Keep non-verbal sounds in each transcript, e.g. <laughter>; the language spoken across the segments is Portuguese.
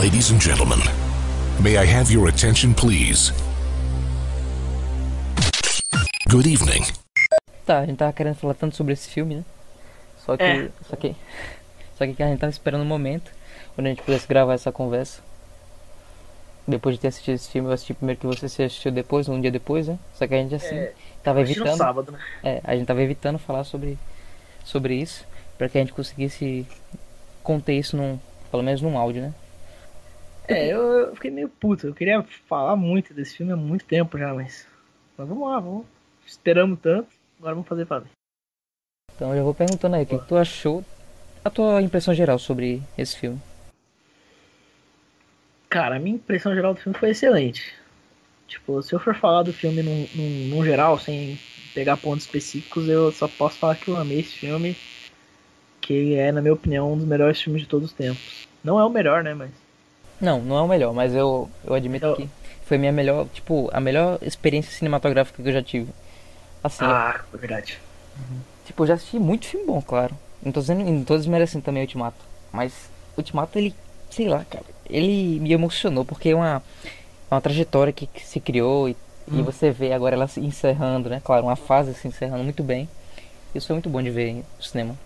Ladies and gentlemen, may I have your attention, please? Good evening. Tá, a gente tava querendo falar tanto sobre esse filme, né? Só que. É. Só que. Só que a gente tava esperando um momento onde a gente pudesse gravar essa conversa. Depois de ter assistido esse filme, eu assisti primeiro que você se assistiu depois, um dia depois, né? Só que a gente assim, É, tava Assisti no evitando. sábado, né? É, a gente tava evitando falar sobre, sobre isso, pra que a gente conseguisse conter isso num. Pelo menos num áudio, né? É, eu, eu fiquei meio puto. Eu queria falar muito desse filme há muito tempo já, mas. Mas vamos lá, vamos. Esperamos tanto, agora vamos fazer valer. Então eu já vou perguntando aí, o que, que tu achou, a tua impressão geral sobre esse filme? Cara, a minha impressão geral do filme foi excelente. Tipo, se eu for falar do filme num, num, num geral, sem pegar pontos específicos, eu só posso falar que eu amei esse filme. Que é, na minha opinião, um dos melhores filmes de todos os tempos. Não é o melhor, né? Mas. Não, não é o melhor, mas eu, eu admito Eu- que foi minha melhor, tipo, a melhor experiência cinematográfica que eu já tive. Assim, Ah, é verdade. tipo, eu já assisti muito filme bom, claro. Não tô dizendo, não tô desmerecendo também Ultimato. Mas Ultimato, ele, sei lá, cara, ele me emocionou porque é uma, é uma trajetória que, que se criou e, e Hum. você vê agora ela se encerrando, né? Claro, uma fase se encerrando muito bem. Isso foi muito bom de ver no cinema.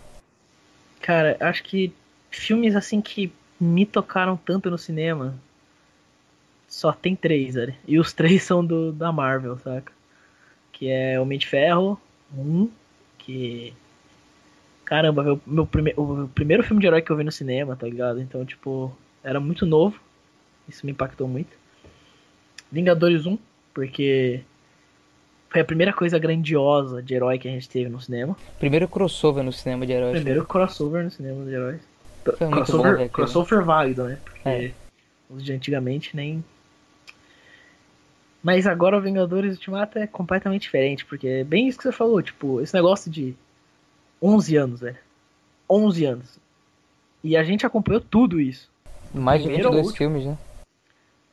Cara, acho que filmes assim que me tocaram tanto no cinema só tem três, velho. E os três são do, da Marvel, saca? Que é Homem de Ferro, um, que. Caramba, meu, meu prime... o primeiro filme de herói que eu vi no cinema, tá ligado? Então, tipo, era muito novo. Isso me impactou muito. Vingadores 1, porque foi a primeira coisa grandiosa de herói que a gente teve no cinema. Primeiro crossover no cinema de heróis. Primeiro crossover no cinema de heróis. Foi muito bom crossover, crossover válido, né? Porque É. os de antigamente nem. Mas agora o Vingadores Ultimato é completamente diferente, porque é bem isso que você falou, tipo, esse negócio de 11 anos, velho. 11 anos. E a gente acompanhou tudo isso. Mais de Primeiro ao 22 último. filmes, né?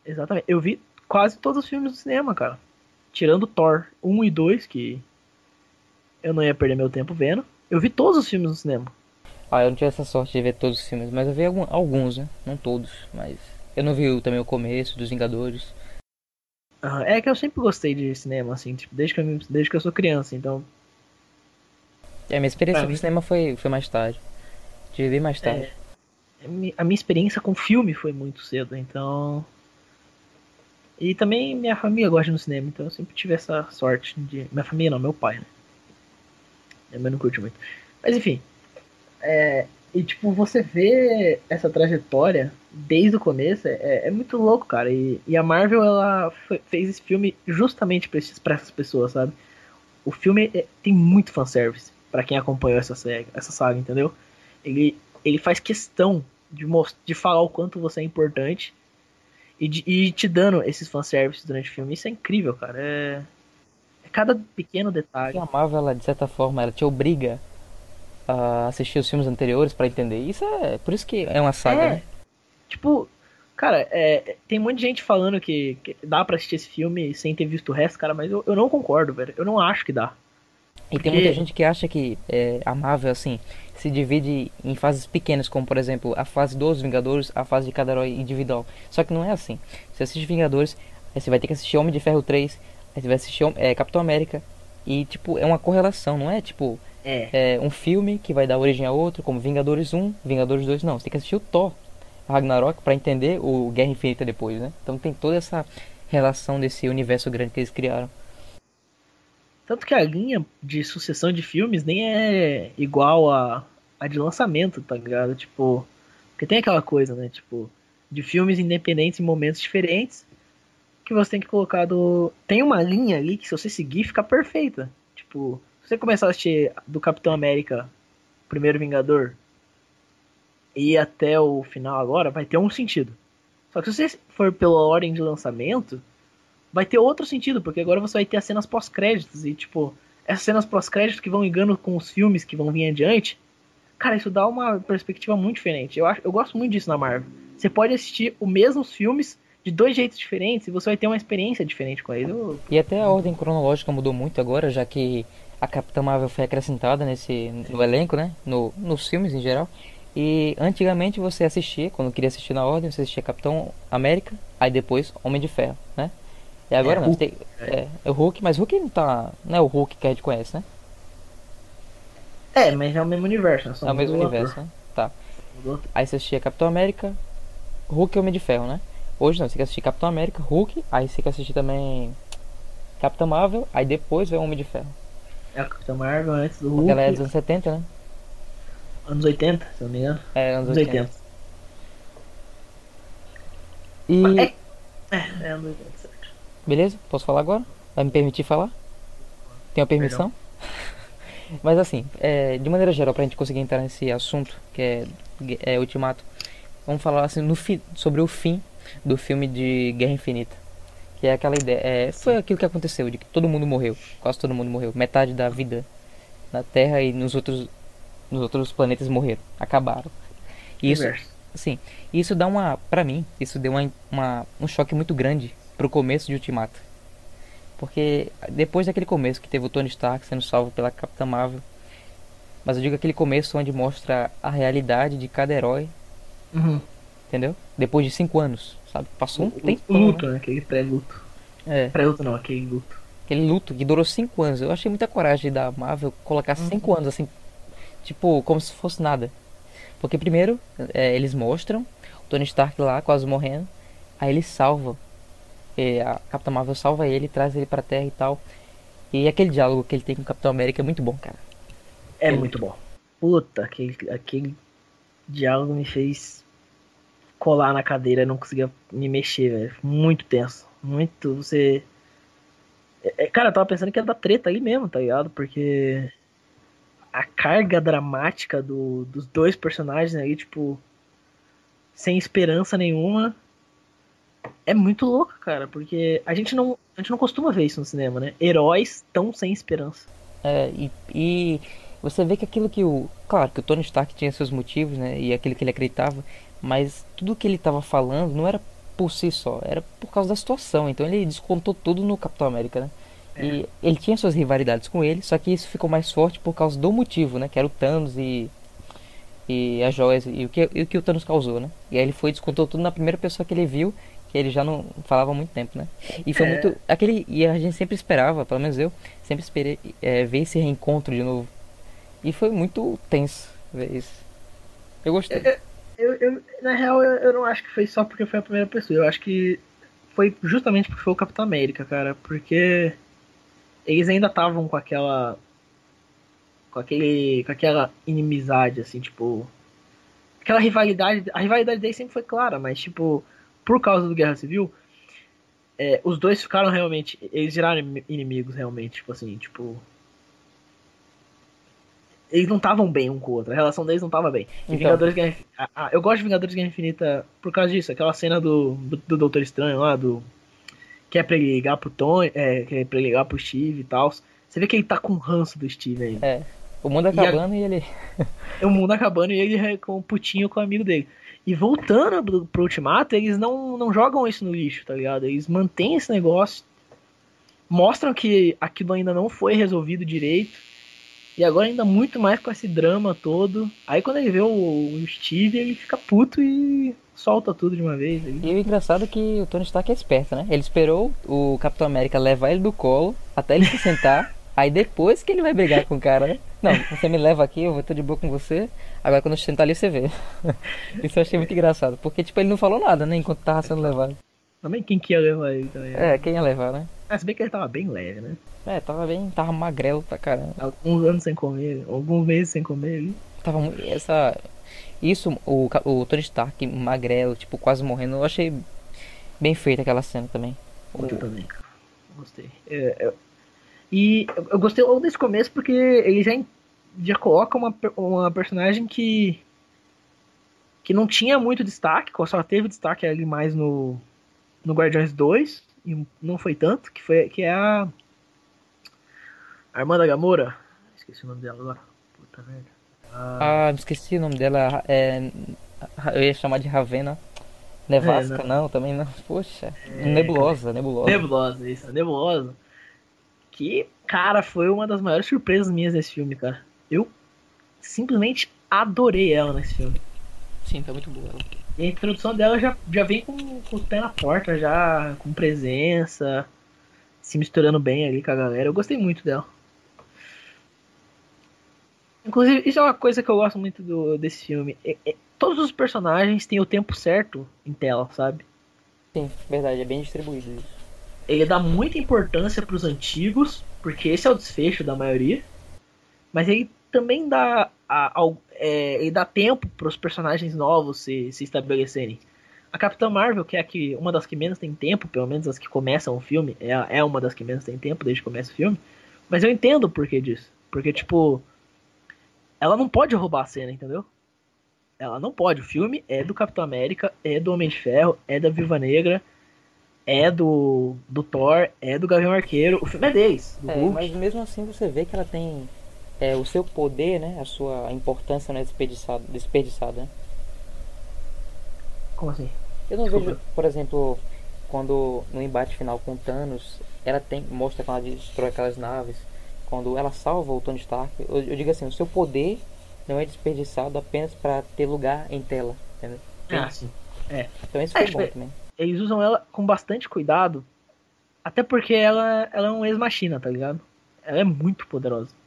Exatamente. Eu vi quase todos os filmes do cinema, cara. Tirando Thor 1 e 2, que eu não ia perder meu tempo vendo. Eu vi todos os filmes no cinema. Ah, eu não tive essa sorte de ver todos os filmes, mas eu vi alguns, né? Não todos, mas. Eu não vi também o começo dos Vingadores. Ah, É que eu sempre gostei de cinema, assim, tipo, desde que eu, desde que eu sou criança, então. E a minha experiência Pra com cinema foi, foi mais tarde. Tive bem mais tarde. a mi- A minha experiência com filme foi muito cedo, então. E também minha família gosta de no cinema, então eu sempre tive essa sorte de. Minha família não, meu pai, né? Minha mãe não curte muito. Mas enfim. É... E tipo, você vê essa trajetória desde o começo, é, é muito louco, cara. E, e a Marvel, ela fe- fez esse filme justamente pra essas pessoas, sabe? O filme é- tem muito fanservice pra quem acompanhou essa, saga, essa saga, entendeu? Ele, ele faz questão de, de falar o quanto você é importante e, de- e te dando esses fanservices durante o filme. Isso é incrível, cara. É, é cada pequeno E detalhe. a Marvel, ela, de certa forma, ela te obriga a assistir os filmes anteriores pra entender. Isso é. Por isso que é uma saga, É. né? Tipo, cara, é, tem um monte de gente falando que, que dá pra assistir esse filme sem ter visto o resto, cara, mas eu, eu não concordo, velho. Eu não acho que dá. E tem muita gente que acha que é, a Marvel, assim, se divide em fases pequenas, como por exemplo a fase dos Vingadores, a fase de cada herói individual. Só que não é assim. Você assiste Vingadores, você vai ter que assistir Homem de Ferro 3, aí você vai assistir é, Capitão América. E, tipo, é uma correlação, não é tipo É. é, um filme que vai dar origem a outro, como Vingadores 1, Vingadores 2, não. Você tem que assistir o Thor, Ragnarok, pra entender o Guerra Infinita depois, né? Então tem toda essa relação desse universo grande que eles criaram. Tanto que a linha de sucessão de filmes nem é igual a, a de lançamento, tá ligado? Tipo, porque tem aquela coisa, né? Tipo, de filmes independentes em momentos diferentes que você tem que colocar do. Tem uma linha ali que se você seguir fica perfeita. Tipo, você começar a assistir do Capitão América, Primeiro Vingador, e até o final agora, vai ter um sentido. Só que se você for pela ordem de lançamento, vai ter outro sentido, porque agora você vai ter as cenas pós-créditos e, tipo, essas cenas pós-créditos que vão ligando com os filmes que vão vir adiante, cara, isso dá uma perspectiva muito diferente. Eu, acho, eu gosto muito disso na Marvel. Você pode assistir os mesmos filmes de dois jeitos diferentes e você vai ter uma experiência diferente com eles. E até a ordem cronológica mudou muito agora, já que a Capitã Marvel foi acrescentada nesse no elenco, né? No, nos filmes em geral. E antigamente você assistia, quando queria assistir na ordem, você assistia Capitão América, aí depois Homem de Ferro, né? E agora É, não, Hulk. tem, é, é o Hulk, mas o Hulk não tá. Não é o Hulk que a gente conhece, né? É, mas é o mesmo universo, né? Só É o mesmo universo, né? Tá. Aí você assistia Capitão América, Hulk e Homem de Ferro, né? Hoje não, você quer assistir Capitão América, Hulk, aí você quer assistir também Capitão Marvel, aí depois vem o Homem de Ferro. É a Capitã Marvel antes do Porque Hulk. ela é dos anos 70, né? Anos 80, se eu não me engano. É, anos Anos 80. 80. E. É, é, é anos 80, certo. Beleza? Posso falar agora? Vai me permitir falar? Tem a permissão? <laughs> Mas assim, é, de maneira geral, pra gente conseguir entrar nesse assunto, que é, é Ultimato, vamos falar assim no fi, sobre o fim do filme de Guerra Infinita. Que é aquela ideia. É, foi aquilo que aconteceu, de que todo mundo morreu. Quase todo mundo morreu. Metade da vida na Terra e nos outros, nos outros planetas morreram. Acabaram. E isso. Sim, isso dá uma, pra mim, isso deu uma, uma- um choque muito grande pro começo de Ultimato. Porque depois daquele começo que teve o Tony Stark sendo salvo pela Capitã Marvel, mas eu digo aquele começo onde mostra a realidade de cada herói, Uhum. entendeu? Depois de cinco anos, sabe? Passou um O- tempo. o luto, né? Aquele pré-luto. É, Pré-luto não, aquele luto. aquele luto que durou cinco anos. Eu achei muita coragem da Marvel colocar cinco anos assim, tipo, como se fosse nada. Porque primeiro, é, eles mostram o Tony Stark lá, quase morrendo. Aí ele salva. E a Capitã Marvel salva ele, traz ele pra Terra e tal. E aquele diálogo que ele tem com o Capitão América é muito bom, cara. É Ele- muito bom. Puta, aquele, aquele diálogo me fez colar na cadeira, não conseguia me mexer, velho. Muito tenso. Muito. Você. É, é, cara, eu tava pensando que ia dar treta aí mesmo, tá ligado? Porque a carga dramática do, dos dois personagens aí, tipo, sem esperança nenhuma, é muito louca, cara. Porque a gente não, a gente não costuma ver isso no cinema, né? Heróis tão sem esperança. É, e, e você vê que aquilo que o. Claro que o Tony Stark tinha seus motivos, né? E aquilo que ele acreditava. Mas tudo que ele estava falando não era por si só, era por causa da situação. Então ele descontou tudo no Capitão América, né? E ele tinha suas rivalidades com ele, só que isso ficou mais forte por causa do motivo, né? Que era o Thanos e. E as joias, e o que, e o que o Thanos causou, né? E aí ele foi descontou tudo na primeira pessoa que ele viu, que ele já não falava há muito tempo, né? E foi É. muito. Aquele. E a gente sempre esperava, pelo menos eu, sempre esperei é, ver esse reencontro de novo. E foi muito tenso ver isso. Eu gostei. Eu, eu- na real, eu, eu não acho que foi só porque foi a primeira pessoa. Eu acho que foi justamente porque foi o Capitão América, cara. Porque eles ainda estavam com aquela. Com aquele. Com aquela inimizade, assim, tipo. Aquela rivalidade. A rivalidade deles sempre foi clara, mas, tipo, por causa do Guerra Civil, é, os dois ficaram realmente. Eles viraram inim- inimigos, realmente, tipo assim, tipo. Eles não estavam bem um com o outro, a relação deles não tava bem. E Então. Vingadores Guerra Infinita. ah, eu gosto de Vingadores Guerra Infinita por causa disso, aquela cena do, do, do Doutor Estranho lá, do. Que é pra ele ligar pro Tony, é, que é pra ele ligar pro Steve e tal. Você vê que ele tá com ranço do Steve ainda. É. O mundo E a- acabando e, ele. <laughs> O mundo acabando e ele é com o putinho com o amigo dele. E voltando pro, pro Ultimato, eles não, não jogam isso no lixo, tá ligado? Eles mantêm esse negócio, mostram que aquilo ainda não foi resolvido direito. E agora ainda muito mais com esse drama todo. Aí quando ele vê o, o Steve, ele fica puto e solta tudo de uma vez. Ele- E o engraçado é que o Tony Stark é esperto, né? Ele esperou o Capitão América levar ele do colo até ele se sentar. <laughs> aí depois que ele vai brigar com o cara, né? Não, você me leva aqui, eu vou estar de boa com você. Agora quando eu sentar ali você vê. <laughs> Isso eu achei muito engraçado. Porque, tipo, ele não falou nada, né? Enquanto tava sendo levado. Também quem que ia levar ele também. É, quem ia levar, né? Mas se bem que ele tava bem leve, né? É, tava bem, tava magrelo pra caramba. Alguns anos sem comer, alguns meses sem comer ali. Tava muito. Essa. Isso, o, o Tony Stark magrelo, tipo, quase morrendo, eu achei bem feita aquela cena também. Muito também, cara. Gostei. É, é- E eu eu gostei logo desse começo porque ele já, já coloca uma, uma personagem que. que não tinha muito destaque, só teve destaque ali mais no. no Guardiões 2, e não foi tanto, que, foi, que é a. Armanda Gamora. Esqueci o nome dela agora. Puta merda. Ah, Ah, esqueci o nome dela. É, eu ia chamar de Ravena. Nevasca, É, não, também não. Poxa, nebulosa, nebulosa. Nebulosa, isso, Nebulosa. Que, cara, foi uma das maiores surpresas minhas desse filme, cara. Eu simplesmente adorei ela nesse filme. Sim, tá muito boa ela. E a introdução dela já, já vem com, com o pé na porta, já com presença, se misturando bem ali com a galera. Eu gostei muito dela. Inclusive, isso é uma coisa que eu gosto muito do, desse filme. É, é, todos os personagens têm o tempo certo em tela, sabe? Sim, verdade, é bem distribuído isso. Ele dá muita importância para os antigos, porque esse é o desfecho da maioria. Mas ele também dá, a, a, é, ele dá tempo para os personagens novos se, se estabelecerem. A Capitã Marvel, que é que, uma das que menos tem tempo, pelo menos as que começam o filme, é, é uma das que menos tem tempo desde que começa o filme. Mas eu entendo o porquê disso. Porque, tipo, ela não pode roubar a cena, entendeu? Ela não pode. O filme é do Capitão América, é do Homem de Ferro, é da Viva Negra, é do, do Thor, é do Gavião Arqueiro. O filme é deles. É, mas mesmo assim você vê que ela tem é, o seu poder, né? A sua importância não é desperdiçada, desperdiçada. Né? Como assim? Eu não Desculpa. vejo, por exemplo, quando no embate final com Thanos, ela tem mostra quando ela destrói aquelas naves, quando ela salva o Tony Stark. Eu, eu digo assim, o seu poder não é desperdiçado apenas para ter lugar em tela. Entendeu? Ah, sim. É. Então isso é, foi bom tipo, também. Eles usam ela com bastante cuidado, até porque ela, ela é um ex-machina, tá ligado? Ela é muito poderosa.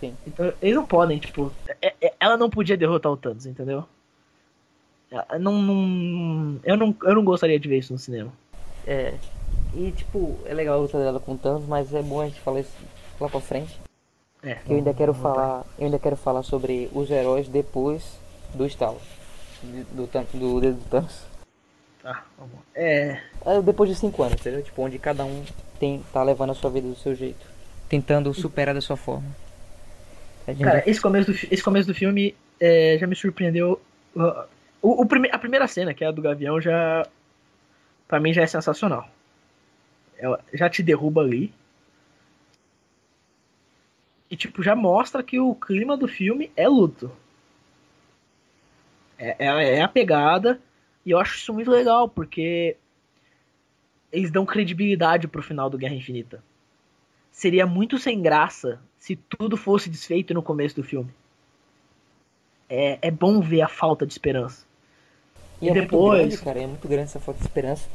Sim. Então eles não podem, tipo. É, é, ela não podia derrotar o Thanos, entendeu? Não, não, eu, não, eu não gostaria de ver isso no cinema. É. E tipo, é legal a luta dela com o Thanos, mas é bom a gente falar isso lá pra frente. É, eu ainda quero falar. Eu ainda quero falar sobre os heróis depois do estalo. Do, do, do dedo do Thanos. Tá, vamos. É. é. Depois de cinco anos, entendeu? Tipo, onde cada um tem, tá levando a sua vida do seu jeito. Tentando superar da sua forma. Cara, esse começo do, esse começo do filme é, já me surpreendeu. O, o prime, a primeira cena, que é a do Gavião, já. Pra mim já é sensacional. Ela já te derruba ali. E, tipo, já mostra que o clima do filme é luto. É, é, é a pegada. E eu acho isso muito legal, porque eles dão credibilidade pro final do Guerra Infinita. Seria muito sem graça se tudo fosse desfeito no começo do filme. É, é bom ver a falta de esperança. E, e é depois. Muito grande, cara, é muito grande essa falta de esperança.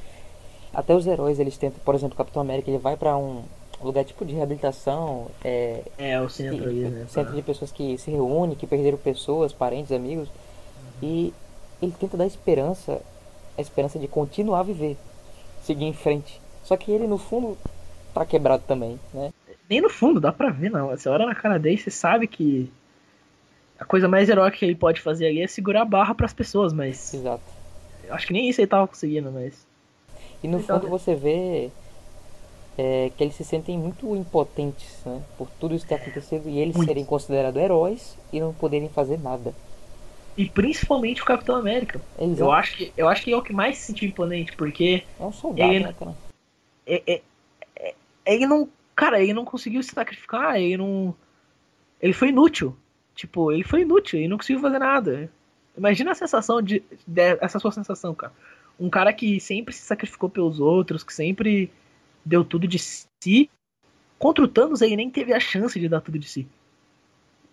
Até os heróis, eles tentam, por exemplo, o Capitão América, ele vai para um lugar tipo de reabilitação. É, é o centro ali, né? Centro de pessoas que se reúnem, que perderam pessoas, parentes, amigos. Uhum. E ele tenta dar esperança, a esperança de continuar a viver, seguir em frente. Só que ele no fundo tá quebrado também, né? Nem no fundo, dá pra ver, não. Você olha na cara dele, você sabe que a coisa mais heróica que ele pode fazer ali é segurar a barra para as pessoas, mas. Exato. Eu acho que nem isso ele tava conseguindo, mas. E no fundo você vê é, que eles se sentem muito impotentes, né? Por tudo isso que está acontecendo e eles muito. serem considerados heróis e não poderem fazer nada. E principalmente o Capitão América. Exato. Eu acho que eu acho que é o que mais se sentiu imponente, porque. É um soldado, ele, né, cara? É, é, é, ele não Cara, ele não conseguiu se sacrificar, ele não. Ele foi inútil. Tipo, ele foi inútil, ele não conseguiu fazer nada. Imagina a sensação de, de. Essa sua sensação, cara. Um cara que sempre se sacrificou pelos outros, que sempre deu tudo de si. Contra o Thanos, ele nem teve a chance de dar tudo de si.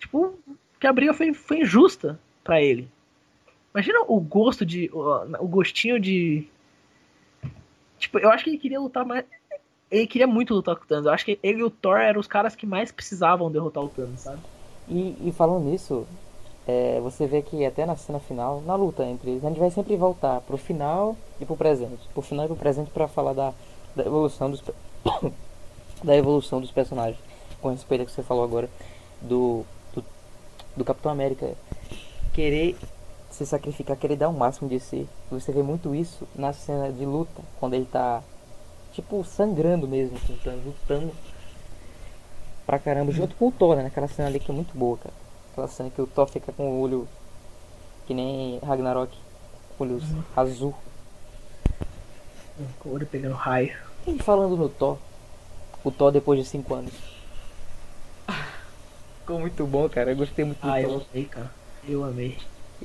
Tipo, que a briga foi, foi injusta para ele. Imagina o gosto de. O, o gostinho de. Tipo, eu acho que ele queria lutar mais ele queria muito lutar com o Thanos. Eu acho que ele e o Thor eram os caras que mais precisavam derrotar o Thanos, sabe? E, e falando nisso, é, você vê que até na cena final, na luta entre eles, a gente vai sempre voltar pro final e pro presente. Pro final e pro presente para falar da, da evolução dos <coughs> da evolução dos personagens. Com respeito ao que você falou agora do, do, do Capitão América querer se sacrificar, querer dar o máximo de si. Você vê muito isso na cena de luta, quando ele tá tipo, sangrando mesmo, lutando, lutando pra caramba, junto com o Thor, né? Aquela cena ali que é muito boa, cara. Aquela cena que o Thor fica com o olho que nem Ragnarok, olho uhum. azul. Com o olho pegando raio. E falando no Thor, o Thor depois de 5 anos. Ficou muito bom, cara. Eu gostei muito do Ah, Thor. eu amei, cara. Eu amei.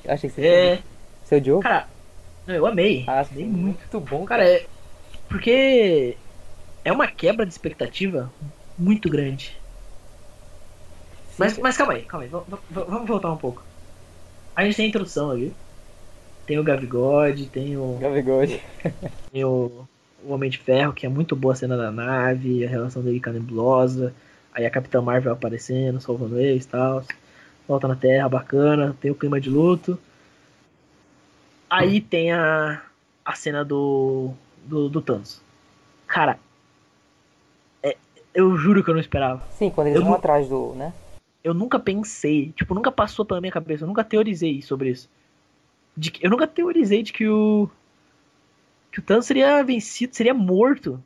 Achei que você. É. Seu Joe? Cara, eu amei. Ah, amei muito. muito bom, cara. cara. É porque é uma quebra de expectativa muito grande. Mas, mas calma aí, calma aí. Vamos, vamos voltar um pouco. A gente tem a introdução ali. Tem o Gavigode, tem o. Gavigode. Tem o, o Homem de Ferro, que é muito boa a cena da nave, a relação dele com a nebulosa. Aí a Capitã Marvel aparecendo, salvando eles e tal. Volta na Terra, bacana. Tem o clima de luto. Aí tem a, a cena do, do, do Thanos. Cara, é, eu juro que eu não esperava. Sim, quando eles Eu vão atrás do, né? Eu nunca pensei, tipo, nunca passou pela minha cabeça, eu nunca teorizei sobre isso. De que, eu nunca teorizei de que o. que o Thanos seria vencido, seria morto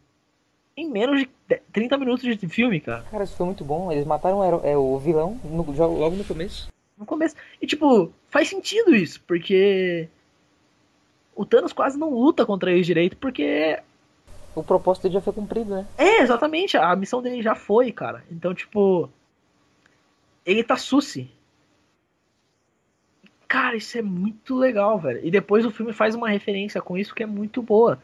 em menos de 10 30 minutos de filme, cara. Cara, isso foi muito bom. Eles mataram o, é, o vilão no, logo no começo. No começo. E, tipo, faz sentido isso, porque. O Thanos quase não luta contra eles direito, porque. O propósito dele já foi cumprido, né? É, exatamente, a missão dele já foi, cara. Então, tipo. Ele tá suci. Cara, isso é muito legal, velho. E depois o filme faz uma referência com isso que é muito boa.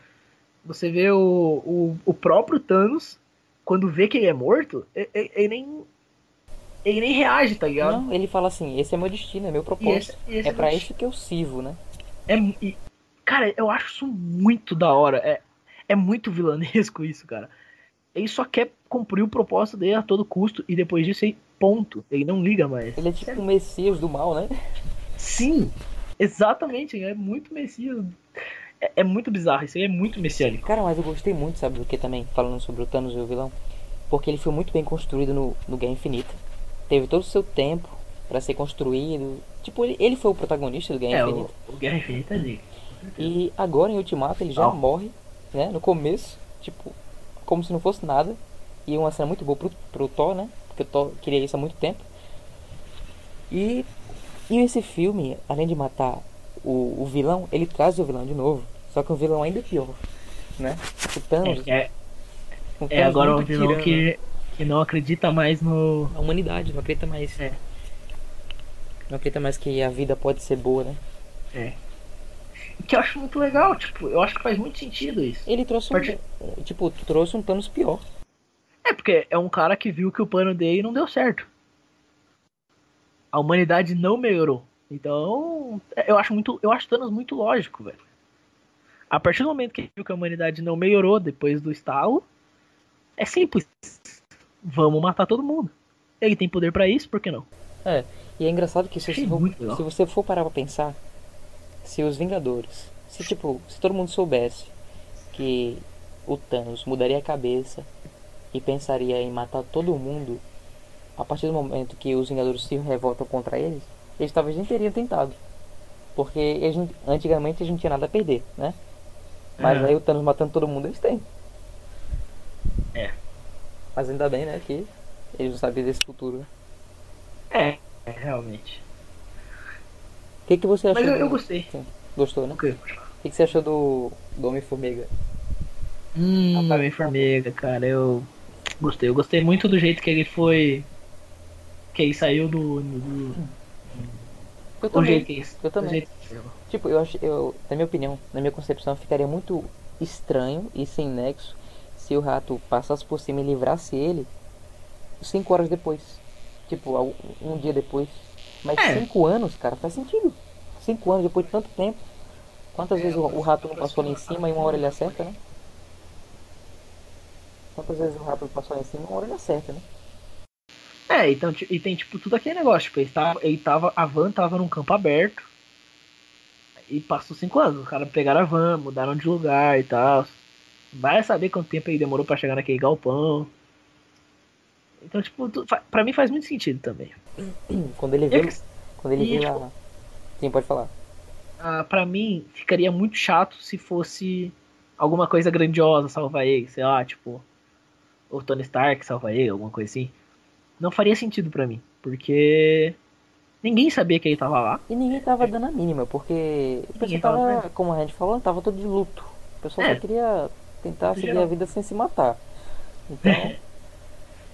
Você vê o, o, o próprio Thanos, quando vê que ele é morto, ele, ele- nem. Ele nem reage, tá ligado? Não, ele fala assim, esse é meu destino, é meu E propósito. esse- e esse é pra o- isso que eu sirvo, né? É, e, cara, eu acho isso muito da hora. É, é muito vilanesco isso, cara. Ele só quer cumprir o propósito dele a todo custo e depois disso ele ponto. Ele não liga mais. Ele é tipo o Messias do mal, né? Sim, exatamente. É muito messias. É, é muito bizarro. Isso aí é muito messiânico. Cara, mas eu gostei muito, sabe do que também? Falando sobre o Thanos e o vilão. Porque ele foi muito bem construído no, no Guerra Infinita. Teve todo o seu tempo pra ser construído. Tipo, ele, ele foi o protagonista do Guerra É, o, o Guerra Infinita é dele. E agora em Ultimato ele já morre, né? No começo, tipo, como se não fosse nada. E uma cena muito boa pro, pro Thor, né? Porque o Thor queria isso há muito tempo. E, e esse filme, além de matar o, o vilão, ele traz o vilão de novo. Só que um vilão ainda pior, né? O Thanos. É, é, um é Thanos agora um muito vilão tirano. que, que não acredita mais no. A humanidade não acredita mais. É. Não acredita mais que a vida pode ser boa, né? É. Que eu acho muito legal, tipo, eu acho que faz muito sentido isso. Ele trouxe um. Parte- Tipo, trouxe um Thanos pior. É, porque é um cara que viu que o plano dele não deu certo. A humanidade não melhorou. Então, eu acho muito, eu acho Thanos muito lógico, velho. A partir do momento que ele viu que a humanidade não melhorou depois do estalo, é simples. Vamos matar todo mundo. Ele tem poder pra isso, por que não? É, e é engraçado que se você, for, se você for parar pra pensar, se os Vingadores, se tipo, se todo mundo soubesse que o Thanos mudaria a cabeça e pensaria em matar todo mundo, a partir do momento que os Vingadores se revoltam contra eles, eles talvez nem teriam tentado. Porque eles, antigamente eles não tinham nada a perder, né? Mas É. aí o Thanos matando todo mundo eles têm. É. Mas ainda bem, né, que eles não sabiam desse futuro. né? É, é realmente. O que, que você achou? Mas eu, do- eu gostei. Sim, Gostou, né? O que, que você achou do, do Homem-Formiga? Hum, Ah. Homem-Formiga, cara, eu gostei. Eu gostei muito do jeito que ele foi. Que ele saiu do. do, Eu do também. jeito que ele. eu também. jeito Tipo, eu acho, eu, na minha opinião, na minha concepção, ficaria muito estranho e sem nexo se o rato passasse por cima e livrasse ele cinco horas depois. Tipo, um dia depois. Mas É. cinco anos, cara, faz sentido. Cinco anos depois de tanto tempo. Quantas É, vezes o, o rato não passou ali em cima e uma hora ele acerta, né? Quantas vezes o rato passou ali em cima e uma hora ele acerta, né? É, então, e tem tipo tudo aquele negócio, tipo, ele tava, ele tava, a van tava num campo aberto e passou cinco anos, os caras pegaram a van, mudaram de lugar e tal. Vai saber quanto tempo ele demorou pra chegar naquele galpão. Então, tipo, tu, pra mim faz muito sentido também. <clears throat> Quando ele vê, quando ele tipo, lá. Sim, pode falar. ah, pra mim, ficaria muito chato se fosse alguma coisa grandiosa salvar ele, sei lá, tipo, o Tony Stark salvar ele, alguma coisa assim. Não faria sentido pra mim, porque ninguém sabia que ele tava lá. E ninguém tava dando a mínima, porque o pessoal tava como a gente falou, tava todo de luto. O pessoal É. só queria tentar seguir a vida sem se matar. <laughs> Então,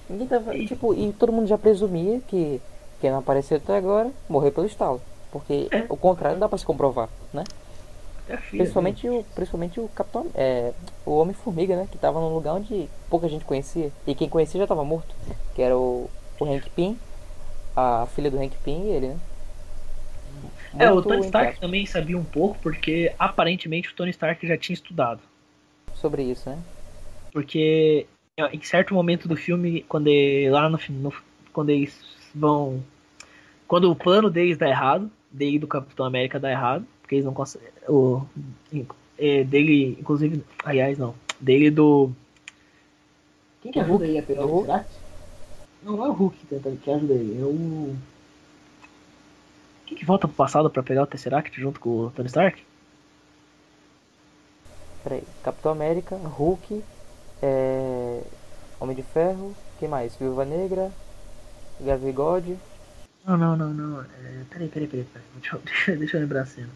ninguém tava. E- Tipo, e todo mundo já presumia que quem não apareceu até agora morreu pelo estalo. Porque É. o contrário não dá pra se comprovar, né? É a filha Principalmente o, principalmente o Capitão. É, o Homem-Formiga, né? Que tava num lugar onde pouca gente conhecia. E quem conhecia já tava morto. Que era o, o Hank Pym, a filha do Hank Pym e ele, né? É, o Tony Stark também sabia um pouco, porque aparentemente o Tony Stark já tinha estudado. Sobre isso, né? Porque em certo momento do filme, quando ele, lá no, no quando eles vão quando o plano deles dá errado, dele do Capitão América dá errado, porque eles não conseguem o é, dele, inclusive, aliás, não, dele do quem que ajuda ele a pegar o Hulk? Não, não é o Hulk que, que ajuda ele, é o quem que volta pro passado pra pegar o Tesseract junto com o Tony Stark? Peraí. Capitão América, Hulk, é... Homem de Ferro, quem mais? Viúva Negra, Gavigode. Não, não, não, não. É, peraí, peraí, peraí, peraí. Deixa, <laughs> deixa, deixa eu lembrar a cena.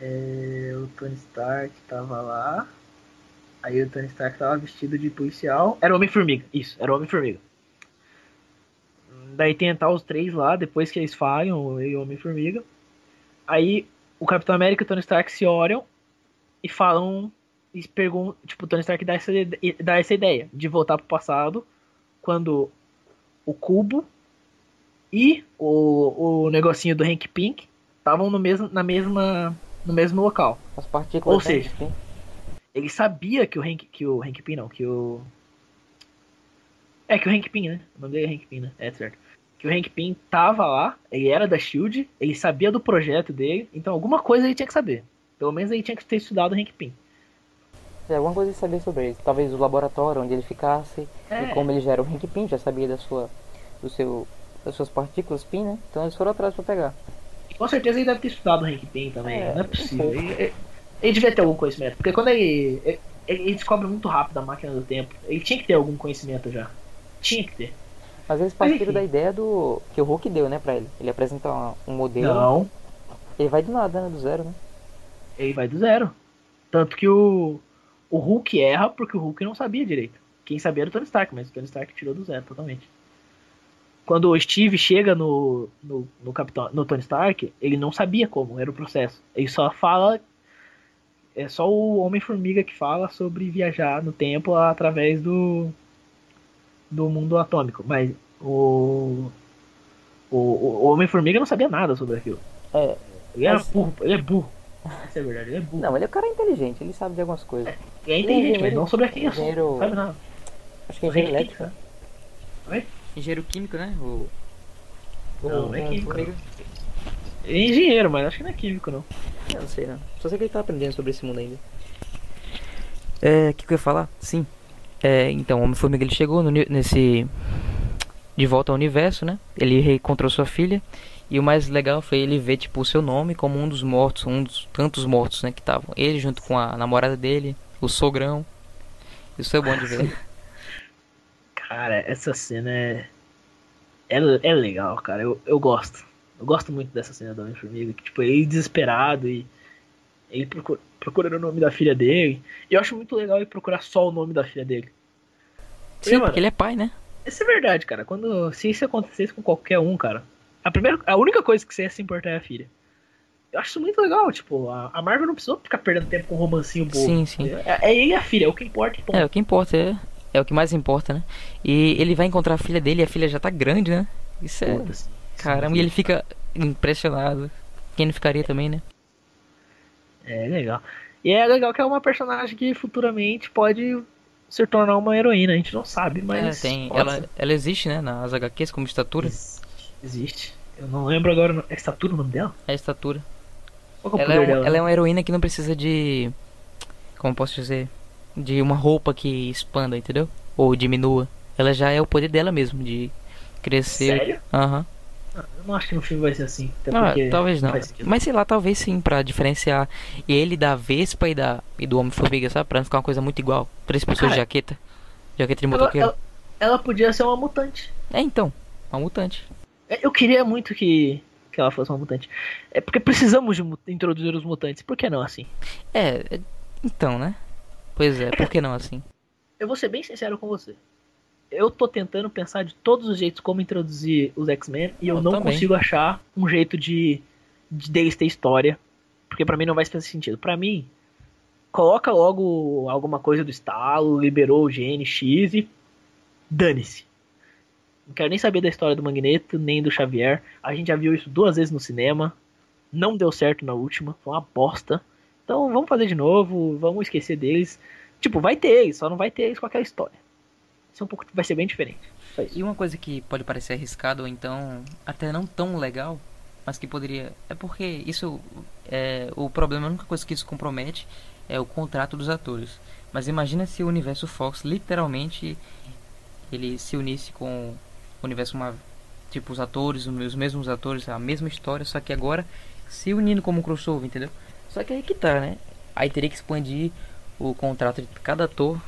É, o Tony Stark tava lá. Aí o Tony Stark tava vestido de policial. Era o Homem-Formiga, isso, era o Homem-Formiga. Daí tem os três lá, depois que eles falham, e o Homem-Formiga. Aí o Capitão América e o Tony Stark se olham e falam. E perguntam. Tipo, o Tony Stark dá essa, dá essa ideia de voltar pro passado quando o cubo e o, o negocinho do Hank Pink estavam no mesmo, na mesma, no mesmo local. As partículas. Ou seja, Hank. Ele sabia que o Hank, que o Hank Pym não, que o é que o Hank Pym, né? O nome dele é Hank Pym, né? É certo. Que o Hank Pym tava lá, ele era da Shield, ele sabia do projeto dele, então alguma coisa ele tinha que saber. Pelo menos ele tinha que ter estudado o Hank Pym. É, alguma coisa ele sabia sobre ele. Talvez o laboratório onde ele ficasse. É. E como ele já era o Hank Pym, já sabia da sua, do seu, das suas partículas Pym, né? Então eles foram atrás pra pegar. Com certeza ele deve ter estudado o Hank Pym também. É, não é possível. Ele, ele- devia ter algum conhecimento. Porque quando ele, ele. ele descobre muito rápido a máquina do tempo. Ele tinha que ter algum conhecimento já. Tinha que ter. Mas eles partiram da ideia do. que o Hulk deu, né, pra ele. Ele apresenta um modelo. Não, Ele vai do nada, né? Do zero, né? ele vai do zero. Tanto que o. O Hulk erra porque o Hulk não sabia direito. Quem sabia era o Tony Stark, mas o Tony Stark tirou do zero totalmente. Quando o Steve chega no, no, no, Capitão, no Tony Stark, ele não sabia como era o processo. Ele só fala. É só o Homem-Formiga que fala sobre viajar no tempo através do. do mundo atômico. Mas o. O, o Homem-Formiga não sabia nada sobre aquilo. É. Ele era burro, ele é burro. Isso é verdade, ele é burro. Não, ele é um cara inteligente, ele sabe de algumas coisas. Ele é inteligente, mas engenheiro- não sobre aquele assunto. engenheiro- Não sabe nada. Acho que é engenheiro elétrico. né? Oi? Engenheiro químico, né? O. Não, o- não é químico. Ele é engenheiro, mas acho que não é químico, não. Eu não sei não. Só sei que ele tá aprendendo sobre esse mundo ainda. É, o que, que eu ia falar? Sim. É, então, o Homem-Formiga ele chegou no, nesse. De volta ao universo, né? Ele reencontrou sua filha. E o mais legal foi ele ver, tipo, o seu nome como um dos mortos, um dos tantos mortos, né? Que estavam. Ele junto com a namorada dele, o sogrão. Isso é bom de ver. <laughs> Cara, essa cena é. É, é legal, cara. Eu, eu gosto. Eu gosto muito dessa cena do Homem-Formiga. Que, tipo, ele desesperado e. Ele procura, procurando o nome da filha dele. E eu acho muito legal ele procurar só o nome da filha dele. Sim, mano, porque ele é pai, né? Isso é verdade, cara. Quando. Se isso acontecesse com qualquer um, cara. A, primeira, a única coisa que você ia se importar é a filha. Eu acho isso muito legal, tipo, a, a Marvel não precisou ficar perdendo tempo com um romancinho bobo. Sim, sim. É, é ele e a filha, é o que importa. ponto. É, o que importa é. É o que mais importa, né? E ele vai encontrar a filha dele e a filha já tá grande, né? Isso é. Foda-se. Caramba, e ele fica impressionado. Quem não ficaria também, né? É legal. E é legal que é uma personagem que futuramente pode se tornar uma heroína, a gente não sabe, mas. É, tem, ela, ela existe, né? Nas HQs como estatura. Existe. Existe. Eu não lembro agora. É estatura o nome dela? É estatura. Qual que é o Ela é, um- dela? ela é uma heroína que não precisa de. Como posso dizer? De uma roupa que expanda, entendeu? Ou diminua. Ela já é o poder dela mesmo, de crescer. Sério? Aham. Eu não acho que no filme vai ser assim. Até Ah, talvez não. sentido. Mas sei lá, talvez sim, pra diferenciar ele da Vespa e, da, e do Homem-Formiga, sabe? Pra não ficar uma coisa muito igual. Três pessoas de Cara, jaqueta. Jaqueta de ela, motoqueiro. ela, ela podia ser uma mutante. É então, uma mutante. É, Eu queria muito que, que ela fosse uma mutante. É porque precisamos de introduzir os mutantes. Por que não assim? É, é- então, né? Pois é, por que não assim? Eu vou ser bem sincero com você. Eu tô tentando pensar de todos os jeitos como introduzir os X-Men e eu, Eu não também. consigo achar um jeito de, de deles ter história. Porque pra mim não vai fazer sentido. Pra mim, coloca logo alguma coisa do estalo, liberou o gene X e dane-se. Não quero nem saber da história do Magneto, nem do Xavier. A gente já viu isso duas vezes no cinema. Não deu certo na última, foi uma bosta. Então vamos fazer de novo, vamos esquecer deles. Tipo, vai ter eles, só não vai ter eles com aquela história. Isso é um pouco, vai ser bem diferente. E uma coisa que pode parecer arriscado ou então até não tão legal, mas que poderia. É porque isso. É, o problema, a única coisa que isso compromete é o contrato dos atores. Mas imagina se o universo Fox literalmente ele se unisse com universo Marvel. Tipo, os atores, os mesmos atores, a mesma história, só que agora se unindo como um crossover, entendeu? Só que aí que tá, né? Aí teria que expandir o contrato de cada ator.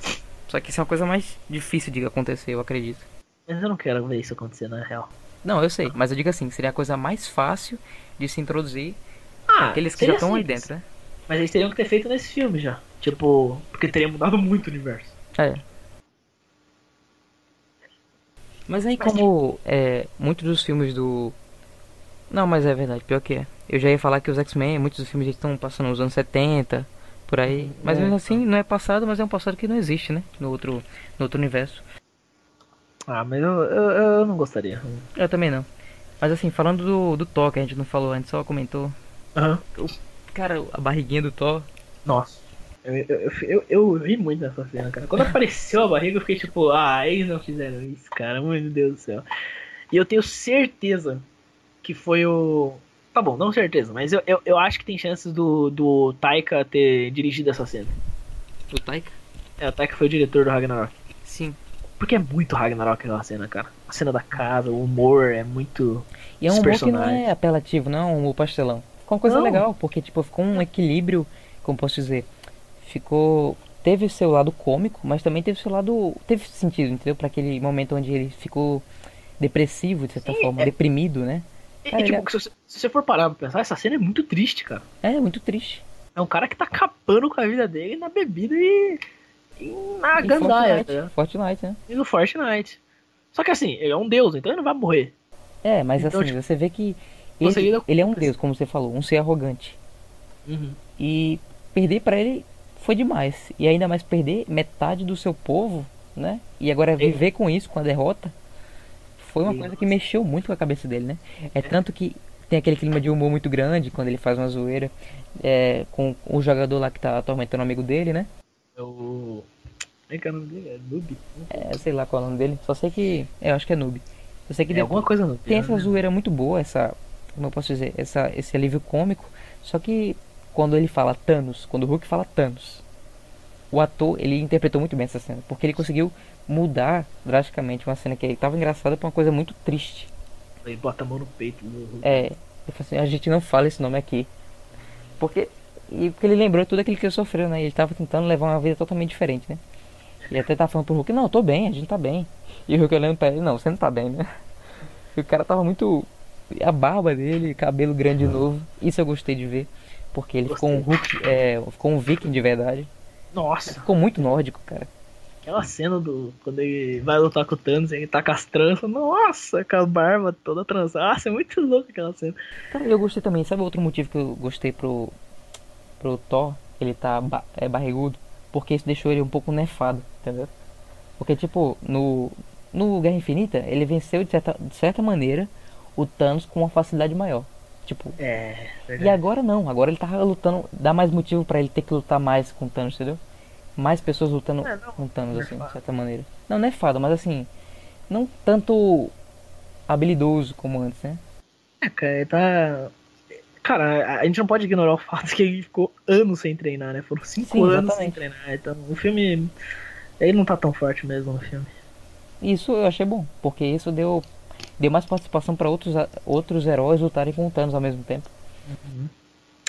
Só que isso é uma coisa mais difícil de acontecer, eu acredito. Mas eu não quero ver isso acontecer na real. Não, eu sei, mas eu digo assim, seria a coisa mais fácil de se introduzir Ah, aqueles que já estão aí dentro, né? Mas eles teriam que ter feito nesse filme já. Tipo, porque teria mudado muito o universo. É. Mas aí como é, muitos dos filmes do. Não, mas é verdade, pior que é. Eu já ia falar que os X-Men, muitos dos filmes estão passando nos anos 70, por aí. Mas É, mesmo assim não é passado, mas é um passado que não existe, né? No outro, no outro universo. Ah, mas eu, eu, eu não gostaria. Eu também não. Mas assim, falando do, do Thor, que a gente não falou antes, só comentou. Aham. Cara, a barriguinha do Thor. Nossa. Eu, eu, eu, eu, ri muito nessa cena, cara. Quando apareceu a barriga, eu fiquei tipo, ah, eles não fizeram isso, cara. Meu Deus do céu. E eu tenho certeza que foi o. Tá bom, não certeza, mas eu, eu, eu acho que tem chances do, do Taika ter dirigido essa cena. O Taika? É, o Taika foi o diretor do Ragnarok. Sim. Porque é muito Ragnarok aquela cena, cara. A cena da casa, o humor é muito. E é um humor que não é apelativo, não é um humor pastelão. Ficou uma coisa Não. legal, porque tipo, ficou um equilíbrio, como posso dizer, ficou teve seu lado cômico, mas também teve seu lado teve sentido, entendeu? Para aquele momento onde ele ficou depressivo de certa Sim, forma, é- deprimido, né? E, Cara, e, tipo, ele se, você, for parar pra pensar, essa cena é muito triste, cara. É muito triste. É um cara que tá acabando com a vida dele na bebida e. e na E gandaia, Fortnite, ligado? Fortnite, né? E no Fortnite. Só que assim, ele é um deus, então ele não vai morrer. É, mas Então, assim, tipo, você vê que ele, ele é um deus, como você falou, um ser arrogante. Uhum. E perder pra ele foi demais. E ainda mais perder metade do seu povo, né? E agora viver com isso, com a derrota, foi uma coisa que mexeu muito com a cabeça dele, né? É tanto que tem aquele clima de humor muito grande quando ele faz uma zoeira é, com o jogador lá que tá atormentando o amigo dele, né? É o. É que é o nome dele? É Noob? É, sei lá qual é o nome dele. Só sei que. É, eu acho que é Noob. Eu sei que É alguma coisa Noob. tem essa né? zoeira muito boa, essa. Como eu posso dizer? Essa, esse alívio cômico. Só que quando ele fala Thanos, quando o Hulk fala Thanos, o ator, ele interpretou muito bem essa cena. Porque ele conseguiu mudar drasticamente uma cena que estava engraçada pra uma coisa muito triste. Ele bota a mão no peito. do Hulk. É. Ele falou assim, a gente não fala esse nome aqui. Porque. E porque ele lembrou tudo aquilo que ele sofreu, né? Ele tava tentando levar uma vida totalmente diferente, né? E até tava falando pro Hulk, não, eu tô bem, a gente tá bem. E o Hulk olhando pra ele, não, você não tá bem, né? <laughs> E o cara tava muito. A barba dele, cabelo grande de novo. Isso eu gostei de ver. Porque ele ficou um Hulk, é, ficou um viking de verdade. Nossa, Ficou muito nórdico, cara. aquela cena do. Quando ele vai lutar com o Thanos, ele tá com as tranças. Nossa, com a barba toda trançada. Nossa, é muito louco aquela cena. Cara, eu gostei também. Sabe outro motivo que eu gostei pro, pro Thor? Ele tá ba é barrigudo. Porque isso deixou ele um pouco nefado, entendeu? Porque, tipo, no, no Guerra Infinita, ele venceu de certa, de certa maneira o Thanos com uma facilidade maior. Tipo, É, e agora não. Agora ele tava lutando. Dá mais motivo pra ele ter que lutar mais com o Thanos, entendeu? Mais pessoas lutando É, não, com o Thanos, assim, de certa maneira. Não, nefado, mas assim. Não tanto habilidoso como antes, né? É, cara, ele tá. Cara, a- gente não pode ignorar o fato <laughs> que ele ficou anos sem treinar, né? Foram cinco Sim, anos sem treinar. Então, o filme. Ele não tá tão forte mesmo no filme. Isso eu achei bom, porque isso deu, deu mais participação para outros, outros heróis lutarem com o Thanos ao mesmo tempo.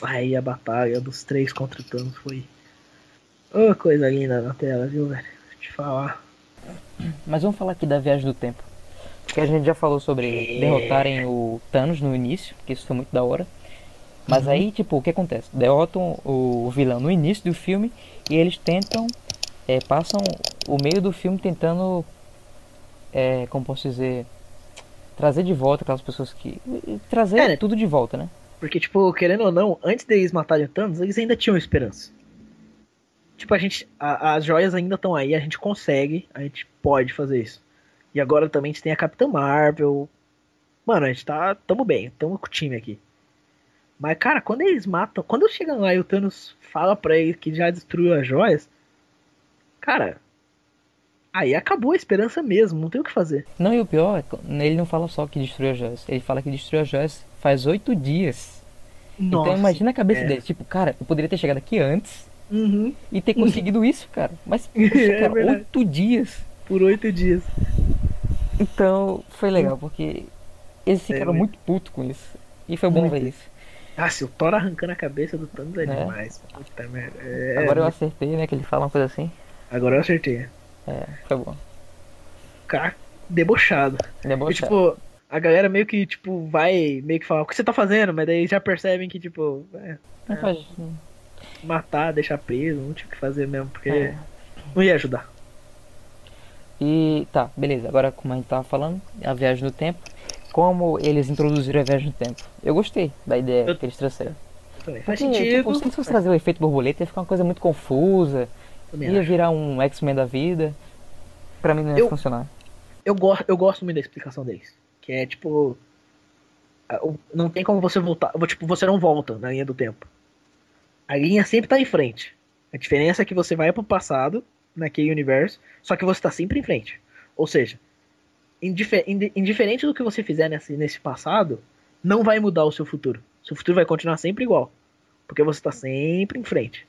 Aí a batalha dos três contra o Thanos foi. Ô, coisa linda na tela, viu, velho? Vou te falar. Mas vamos falar aqui da viagem do tempo. Porque a gente já falou sobre derrotarem o Thanos no início, que isso foi muito da hora. Mas aí, tipo, o que acontece? Derrotam o vilão no início do filme e eles tentam, é, passam o meio do filme tentando, é, como posso dizer, trazer de volta aquelas pessoas que. Trazer É, né? tudo de volta, né? Porque, tipo, querendo ou não, antes deles matarem o Thanos, eles ainda tinham esperança. Tipo, a gente. a- as joias ainda estão aí, a gente consegue, a gente pode fazer isso. E agora também a gente tem a Capitã Marvel. Mano, a gente tá. Tamo bem, tamo com o time aqui. Mas, cara, quando eles matam. Quando chegam lá e o Thanos fala pra ele que já destruiu as joias. Cara. Aí acabou a esperança mesmo, não tem o que fazer. Não, e o pior, é ele não fala só que destruiu as joias. Ele fala que destruiu as joias faz oito dias. Nossa, então imagina a cabeça é. dele. Tipo, cara, eu poderia ter chegado aqui antes Uhum, e ter conseguido <laughs> isso, cara. Mas, É poxa, cara, verdade. oito dias. por oito dias. Então, foi legal, porque eles ficaram É, muito putos com isso. E foi bom Muito. ver isso. Ah, se o Thor arrancando a cabeça do Thanos é, É. demais. Puta merda. É, Agora eu é, acertei, né? Que ele fala uma coisa assim. agora eu acertei. É, foi bom. Cara debochado. E, Debochado. tipo, a galera meio que, tipo, vai meio que falar, o que você tá fazendo? Mas daí já percebem que, tipo, é, faz- matar, deixar preso, não tinha o que fazer mesmo, porque É. não ia ajudar. E tá, beleza. Agora, como a gente tava falando, a viagem no tempo. Como eles introduziram a viagem no tempo? Eu gostei da ideia Eu- que eles trouxeram. Também faz Porque, sentido. tipo, se fosse trazer o efeito borboleta, ia ficar uma coisa muito confusa. Também Ia acho. virar um X-Men da vida. Pra mim não ia Eu- funcionar. eu, gosto, eu gosto muito da explicação deles. Que é tipo. Não tem como você voltar. Tipo, você não volta na linha do tempo. A linha sempre tá em frente. A diferença é que você vai pro passado, naquele universo, só que você tá sempre em frente. Ou seja, indife- indi- indiferente do que você fizer nesse, nesse passado, não vai mudar o seu futuro. Seu futuro vai continuar sempre igual. Porque você tá sempre em frente.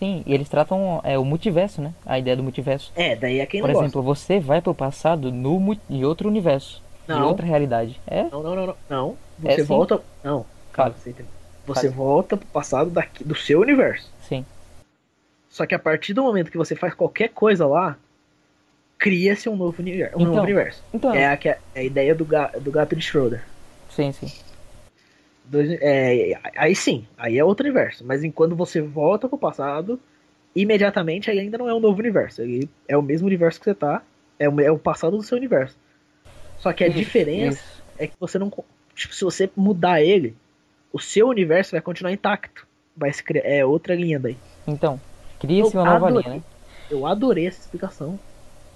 Sim, e eles tratam é, o multiverso, né? A ideia do multiverso. É, daí é quem Por não gosta. exemplo, você vai pro passado no, em outro universo. Em Não. outra realidade. É? Não, não, não, não. Não. É Você sim. volta. Não, Fala. você. Você volta pro passado daqui, do seu universo. Sim. Só que a partir do momento que você faz qualquer coisa lá, cria-se um novo universo. Um Então, novo universo. Então, É, a, que é a ideia do, ga, do gato de Schroeder. sim, sim. Dois- é, aí sim, aí é outro universo. Mas enquanto você volta pro passado, imediatamente aí ainda não é um novo universo. Aí é o mesmo universo que você tá. É o, é o passado do seu universo. Só que a Isso, diferença isso. é que você não. Tipo, se você mudar ele, o seu universo vai continuar intacto. Vai se criar. É outra linha daí. Então, cria-se uma nova adorei. linha, né? Eu adorei essa explicação.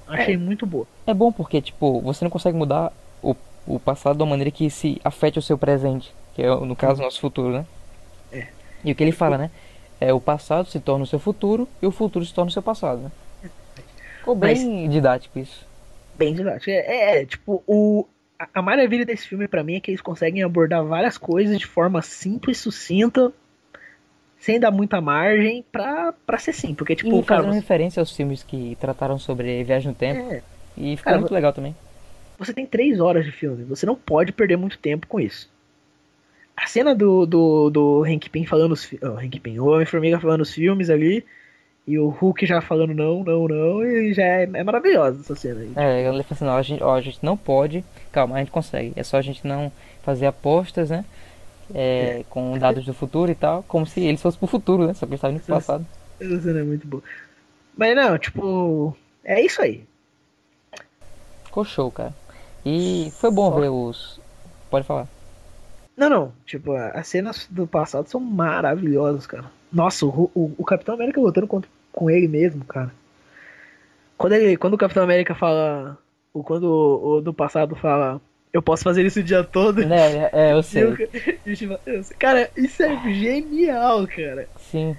Achei muito boa. É bom porque, tipo, você não consegue mudar o, o passado de uma maneira que se afete o seu presente, que é, no caso, o nosso futuro, né? É. E o que ele fala, né? É o passado se torna o seu futuro e o futuro se torna o seu passado, né? Ficou bem didático isso. Bem didático. É, é, é, tipo, o. a- A maravilha desse filme pra mim é que eles conseguem abordar várias coisas de forma simples, sucinta, sem dar muita margem pra, pra ser sim. Porque, tipo, e cara, fazendo você, referência aos filmes que trataram sobre viagem no tempo. é, E ficou Cara, muito legal também. você tem três horas de filme. Você não pode perder muito tempo com isso. A cena do, do, do Hank Pym falando os oh, Hank Pym, o Homem-Formiga falando os filmes ali, e o Hulk já falando não, não, não, e já é, é maravilhosa essa cena aí. É, ele falou assim, não, a gente, ó, a gente não pode. Calma, a gente consegue. É só a gente não fazer apostas, né? É, com dados do futuro e tal, como se eles fossem pro futuro, né? Só que eles estavam Sim. passado. Essa cena é muito boa. Mas não, tipo, é isso aí. Ficou show, cara. E foi bom Só- ver os. Pode falar. Não, não, tipo, as cenas do passado são maravilhosas, cara. Nossa, o, o, o Capitão América lutando contra, com ele mesmo, cara. Quando, ele, quando o Capitão América fala. O, quando o, o do passado fala. Eu posso fazer isso o dia todo. Né, é, eu <laughs> E sei. <laughs> eu. Cara, isso é genial, cara. Sim.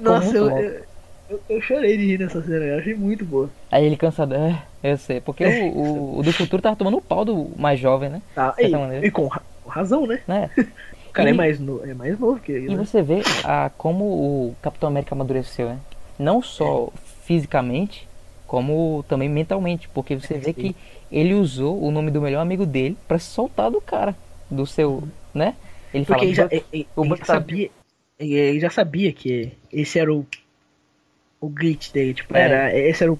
Nossa, eu, eu, eu- eu chorei de rir nessa cena, eu achei muito boa. Aí ele cansado. É, eu sei. Porque o, o, o do futuro tava tomando o pau do mais jovem, né? Tá, e, e com, com razão, né? né? <laughs> O cara E- é, mais no, é mais novo que ele. E né? você vê a, como o Capitão América amadureceu, né? Não só fisicamente, como também mentalmente. Porque você vê que ele usou o nome do melhor amigo dele pra se soltar do cara. Do seu. né? Ele Porque fala. ele já, "Buck, ele- ele já sabia. Ele já sabia que esse era o. O glitch dele, tipo, É. era, esse era o,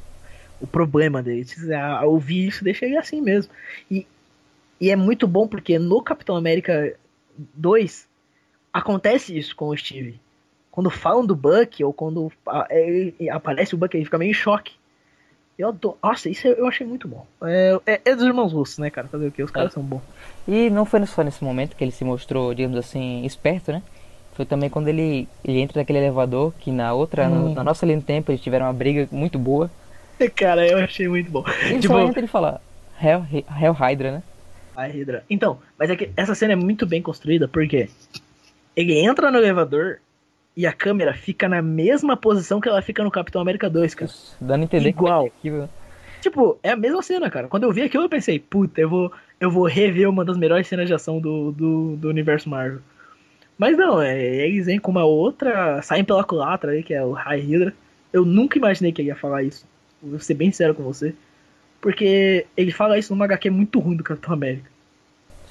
o problema dele. Se a- a ouvir isso deixa ele assim mesmo. E, e é muito bom porque no Capitão América 2 acontece isso com o Steve. Quando falam do Buck, ou quando ele- aparece o Buck, ele fica meio em choque. Eu adoro. Nossa, isso eu achei muito bom. É, é, é dos irmãos russos, né, cara? Fazer o quê? Os caras são bons. E não foi só nesse momento que ele se mostrou, digamos assim, esperto, né? Foi também quando ele, ele entra naquele elevador, que na outra, Hum. na nossa linha do tempo, eles tiveram uma briga muito boa. <laughs> Cara, eu achei muito bom. E ele Tipo, só entra e fala, Hell, Hell Hydra, né? A Hydra. Então, mas é que essa cena é muito bem construída porque ele entra no elevador e a câmera fica na mesma posição que ela fica no Capitão América 2, cara. Isso, Dando a entender Igual. que é. Tipo, é a mesma cena, cara. Quando eu vi aquilo, eu pensei, puta, eu vou, eu vou rever uma das melhores cenas de ação do, do, do universo Marvel. Mas não, é, eles vêm com uma outra, saem pela culatra aí, que é o High Hydra. Eu nunca imaginei que ele ia falar isso. Vou ser bem sério com você. Porque ele fala isso numa HQ muito ruim do Capitão América.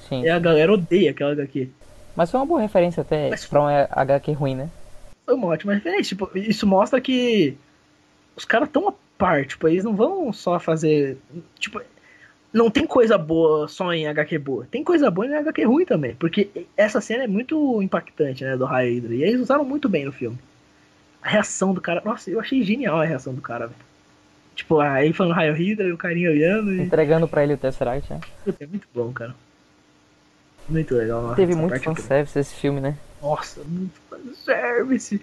Sim. E a galera odeia aquela HQ. Mas foi uma boa referência até Mas- pra um HQ ruim, né? Foi uma ótima referência. Tipo, isso mostra que os caras estão a par. Tipo, eles não vão só fazer. Tipo, não tem coisa boa só em HQ boa. Tem coisa boa em HQ ruim também. Porque essa cena é muito impactante, né? Do Hydra. E eles usaram muito bem no filme. A reação do cara. Nossa, eu achei genial a reação do cara, velho. Tipo, aí falando Raio Hydra e o carinha olhando. E... Entregando pra ele o Tesseract, né? Puta, é muito bom, cara. Muito legal. nossa, Teve muito é fanservice esse filme, né? Nossa, muito fanservice.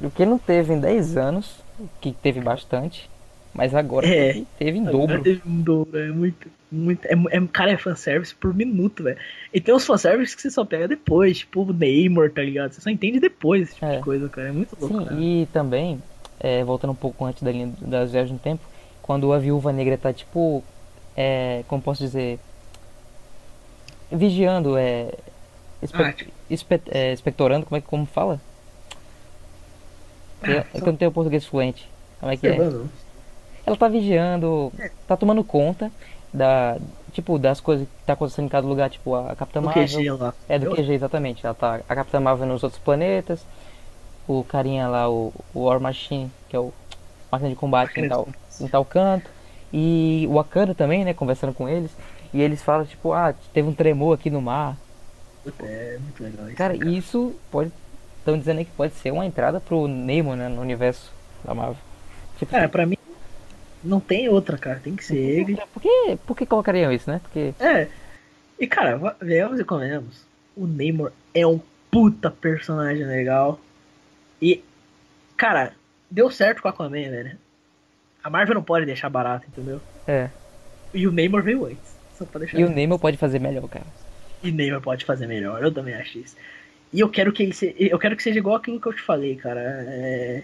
O que não teve em 10 anos, que teve bastante, mas agora É. teve, teve em dobro. teve um dobro, é muito. muito é, é, cara, é fanservice por minuto, velho. E tem uns fanservice que você só pega depois, tipo o Neymar, tá ligado? Você só entende depois esse tipo É. de coisa, cara. É muito louco, Sim, cara. e também, é, voltando um pouco antes da linha das viagens no tempo, quando a viúva negra tá tipo, é, como posso dizer, vigiando, é, espe- Ah, tipo- espe- é, expectorando, como é que como fala? É, é que eu não tenho português fluente. Como é que é? Observando. Ela tá vigiando, tá tomando conta da, tipo, das coisas que tá acontecendo em cada lugar, tipo, a Capitã Marvel. QG lá. É, do Eu- QG, exatamente. Ela tá, a Capitã Marvel nos outros planetas, o carinha lá, o, o War Machine, que é o máquina de combate em tal, em tal canto, e o Wakanda também, né, conversando com eles, e eles falam, tipo, ah, teve um tremor aqui no mar. É muito legal isso. Cara, isso pode, estão dizendo aí que pode ser uma entrada pro Nemo, né, no universo da Marvel. Tipo, Cara, pra mim, não tem outra, cara. Tem que ser ele. por que, por que colocariam isso, né? Porque É. E, cara, venhamos e convenhamos. O Neymar é um puta personagem legal. E, cara, deu certo com a Aquaman, velho. A Marvel não pode deixar barato, entendeu? É. E o Neymar veio antes. Só pra deixar E o Nemo pode fazer melhor, cara. E Neymar pode fazer melhor, eu também acho isso. E eu quero que ele se... eu quero que seja igual aquilo que eu te falei, cara. É,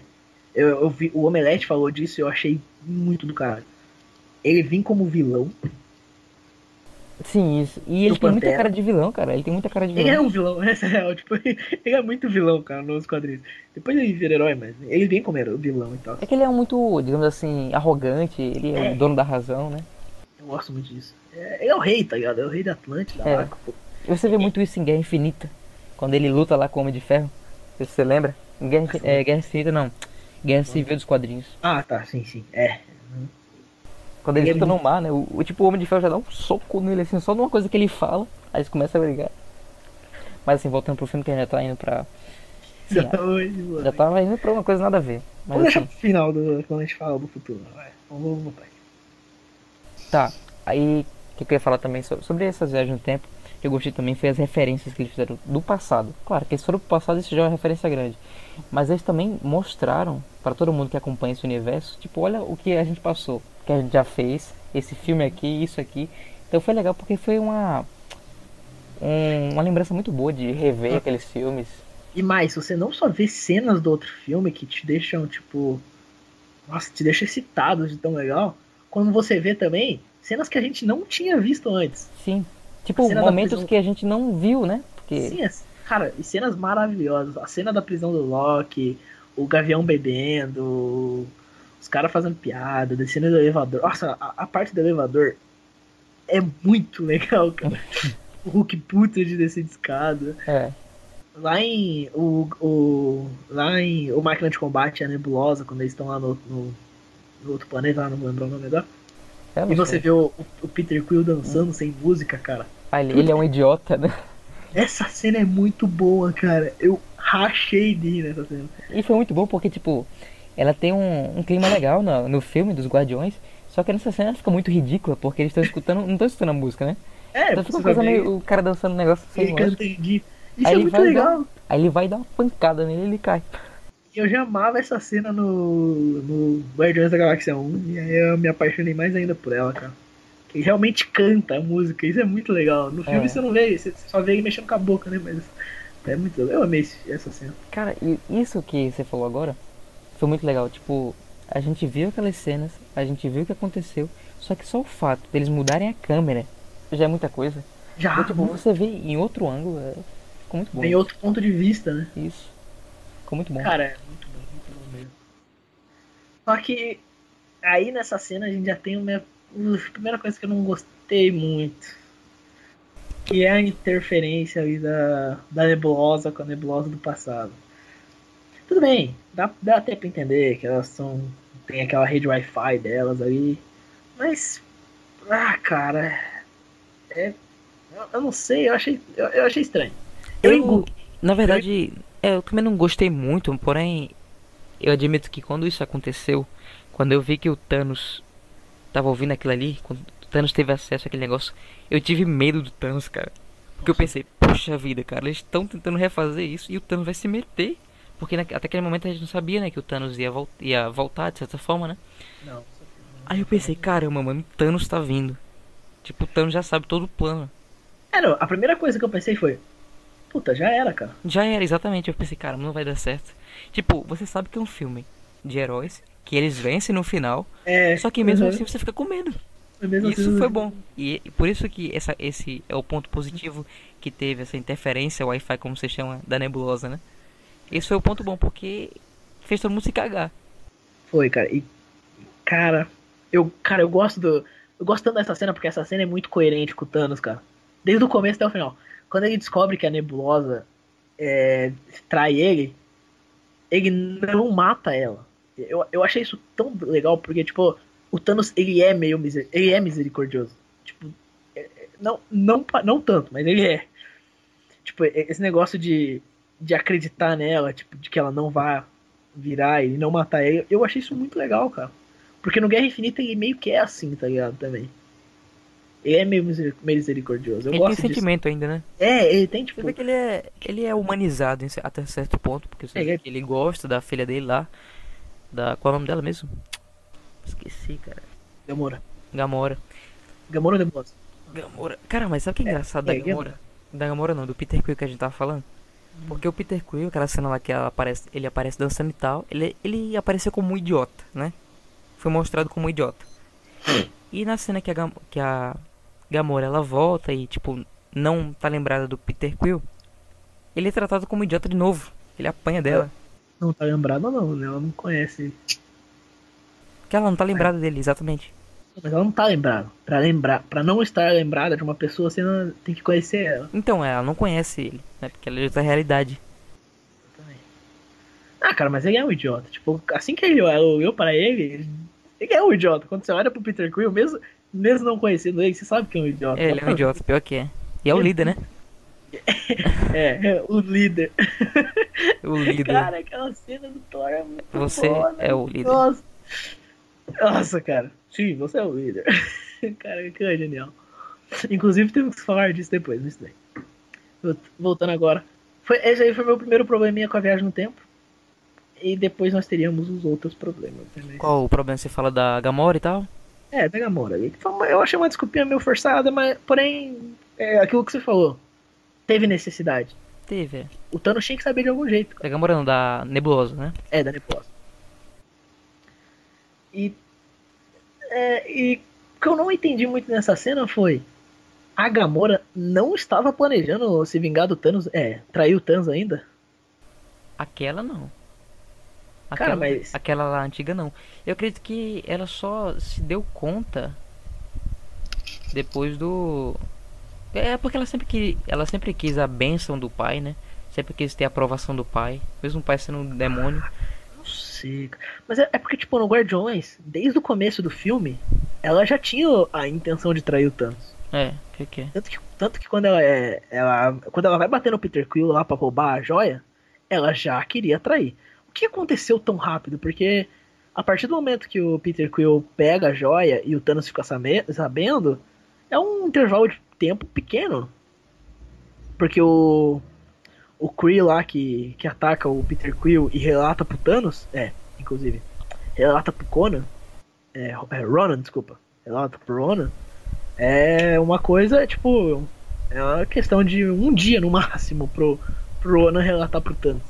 Eu, eu vi, o Omelete falou disso e eu achei muito do caralho. Ele vim como vilão. Sim, isso. E ele tem muita cara de vilão, cara. Ele tem muita cara de Ele é vilão. um vilão, <laughs> essa é real. Tipo, ele é muito vilão, cara, nos quadrinhos. Depois ele vira herói, mas ele vem como hero- vilão e tal. É que ele é muito, digamos assim, arrogante. Ele é, É. o dono da razão, né? Eu gosto muito disso. É, ele é o rei, tá ligado? É o rei da Atlântida. É. lá, você vê muito isso em Guerra Infinita. Quando ele luta lá com o Homem de Ferro. Não sei se você lembra? Em Guerra, Infin- é, Guerra Infinita, não. Guerra Civil dos quadrinhos. Ah, tá, sim, sim. É. Quando ele Ele é no mar, né? O, o tipo, o Homem de Ferro já dá um soco nele, assim, só de uma coisa que ele fala. Aí eles começam a brigar. Mas assim, voltando pro filme que a gente já tá indo pra. Sim, Oi, mano. já tava indo pra uma coisa nada a ver. Mas Vamos deixar assim, pro final do, quando a gente fala do futuro. Vai. Vamos, botar aí. Tá, aí o que eu ia falar também so- sobre essas viagens no tempo, que eu gostei também foi as referências que eles fizeram do passado. Claro que eles foram pro passado, isso já é uma referência grande. Mas eles também mostraram para todo mundo que acompanha esse universo, tipo, olha o que a gente passou, que a gente já fez, esse filme aqui, isso aqui. Então foi legal porque foi uma um- uma lembrança muito boa de rever aqueles filmes. E mais, você não só vê cenas do outro filme que te deixam, tipo. Nossa, te deixa excitado de tão legal. Quando você vê também cenas que a gente não tinha visto antes. Sim. Tipo, momentos prisão- que a gente não viu, né? Porque Sim, as- cara, e cenas maravilhosas. A cena da prisão do Loki, o Gavião bebendo, os caras fazendo piada, descendo do elevador. Nossa, a, a parte do elevador é muito <laughs> legal, cara. o Hulk puta de descer de escada. é, Lá em o, o lá em o máquina de combate a nebulosa quando eles estão lá no, no, no outro planeta, lá não vou lembrar o nome eu não E você sei. vê o, o Peter Quill dançando sem música, cara. Ah, ele, ele é um idiota, né? Essa cena é muito boa, cara. Eu rachei de nessa cena. E foi muito bom porque, tipo, ela tem um, um clima legal no, no filme dos Guardiões. Só que nessa cena fica muito ridícula, porque eles estão escutando. Não estão escutando a música, né? É, Então fica uma coisa meio. O cara dançando um negócio sem ele cantando. Isso Aí é ele muito legal. Aí ele vai dar uma pancada nele e ele cai. Eu já amava essa cena no, no Guardiões da Galáxia 1 e aí eu me apaixonei mais ainda por ela, cara. Ele realmente canta a música, isso é muito legal. No filme É. você não vê, você só vê ele mexendo com a boca, né? Mas é muito legal. Eu amei essa cena. Cara, e isso que você falou agora foi muito legal. Tipo, a gente viu aquelas cenas, a gente viu o que aconteceu, só que só o fato deles mudarem a câmera já é muita coisa. Já, Então, tipo, você vê em outro ângulo, é... ficou muito bom. tem outro ponto de vista, né? Isso. Ficou muito bom. Cara, é muito bom, muito bom mesmo. Só que aí nessa cena a gente já tem uma a primeira coisa que eu não gostei muito. Que é a interferência ali da, da nebulosa com a nebulosa do passado. Tudo bem, dá, dá até pra entender que elas são. Tem aquela rede Wi-Fi delas ali. Mas. Ah, cara. É. Eu, eu não sei, eu achei. Eu, eu achei estranho. Eu, Eu, na verdade, é, eu também não gostei muito, porém, eu admito que quando isso aconteceu, quando eu vi que o Thanos tava ouvindo aquilo ali, quando o Thanos teve acesso àquele negócio, eu tive medo do Thanos, cara. Porque eu pensei, poxa vida, cara, eles estão tentando refazer isso e o Thanos vai se meter. Porque na- até aquele momento a gente não sabia, né, que o Thanos ia, vol ia voltar de certa forma, né? Não, Aí eu pensei, caramba, mano, o Thanos tá vindo. Tipo, o Thanos já sabe todo o plano. É, não, a primeira coisa que eu pensei foi, puta, já era, cara. Já era, exatamente. Eu pensei, cara, não vai dar certo. Tipo, você sabe que é um filme de heróis, que eles vencem no final, É, só que mesmo uhum. assim você fica com medo. mesmo Isso assim, foi bom. E, e por isso que essa, esse é o ponto positivo que teve essa interferência Wi-Fi, como você chama, da nebulosa, né? Esse foi o ponto bom, porque fez todo mundo se cagar. Foi, cara. E, cara, eu, cara, eu gosto do. Eu gosto tanto dessa cena porque essa cena é muito coerente com o Thanos, cara. Desde o começo até o final. Quando ele descobre que a nebulosa é, trai ele, ele não mata ela. Eu, eu achei isso tão legal porque, tipo, o Thanos, ele é meio miser, ele é misericordioso. Tipo, é- é- não, não, não tanto, mas ele é. Tipo, esse negócio de, de acreditar nela, tipo, de que ela não vai virar e não matar ele, eu achei isso muito legal, cara. Porque no Guerra Infinita ele meio que é assim, tá ligado? Também. Ele é meio miser- misericordioso. Eu ele tem gosto disso. sentimento ainda, né? É, ele tem, tipo. Você vê que ele é, ele é humanizado até certo ponto, porque É, ele- que ele gosta da filha dele lá. Da, qual é o nome dela mesmo? Esqueci, cara. Gamora. Gamora. Gamora ou Nebulosa? Gamora. Cara, mas sabe o que é engraçado é, da Gamora? Da Gamora não, do Peter Quill que a gente tava falando. Porque o Peter Quill, aquela cena lá que ela aparece, ele aparece dançando e tal, ele, ele apareceu como um idiota, né? Foi mostrado como um idiota. E na cena que a, Gam- que a Gamora ela volta e, tipo, não tá lembrada do Peter Quill, ele é tratado como idiota de novo. Ele apanha dela. Não tá lembrado, não, né? Ela não conhece ele. Porque ela não tá lembrada dele, exatamente. Mas ela não tá lembrada. Pra lembrar, para não estar lembrada de uma pessoa, você não tem que conhecer ela. Então, ela não conhece ele, né? Porque ela é outra realidade. Ah, cara, mas ele é um idiota. Tipo, assim que ele olhou pra ele, ele é um idiota. Quando você olha pro Peter Quill, mesmo, mesmo não conhecendo ele, você sabe que é um idiota. É, ele é um idiota, pior que é. E é o líder, né? <laughs> É, o líder. O líder. Cara, aquela cena do Thor é muito Você foda. é o líder. Nossa. Nossa, cara. Sim, você é o líder. <laughs> cara, que é genial. Inclusive, temos que falar disso depois, mas bem. Volt- Voltando agora. Foi, esse aí foi meu primeiro probleminha com a viagem no tempo. E depois nós teríamos os outros problemas. né? Qual o problema? Você fala da Gamora e tal? É, da Gamora. Eu achei uma desculpinha meio forçada, mas porém, é aquilo que você falou. Teve necessidade. Teve. O Thanos tinha que saber de algum jeito. cara. Da Gamora da Nebulosa, né? É, da Nebulosa. E, é, e o que eu não entendi muito nessa cena foi. A Gamora não estava planejando se vingar do Thanos. É, trair o Thanos ainda? Aquela não. Cara, Aquela, mas- aquela lá antiga não. Eu acredito que ela só se deu conta depois do. É porque ela sempre, que, ela sempre quis a bênção do pai, né? Sempre quis ter a aprovação do pai. Mesmo o pai sendo um demônio. Não sei. Mas é, é porque, tipo, no Guardiões, desde o começo do filme, ela já tinha a intenção de trair o Thanos. É, o que, que é? Tanto que, tanto que quando ela é. Ela, quando ela vai bater no Peter Quill lá pra roubar a joia, ela já queria trair. O que aconteceu tão rápido? Porque a partir do momento que o Peter Quill pega a joia e o Thanos fica sabe- sabendo, é um intervalo de tempo pequeno. Porque o. O Kree lá que, que ataca o Peter Quill e relata pro Thanos, é, inclusive, relata pro Conan, é, é Ronan, desculpa, relata pro Ronan, É uma coisa, tipo, é uma questão de um dia no máximo pro, pro Ana relatar pro Thanos.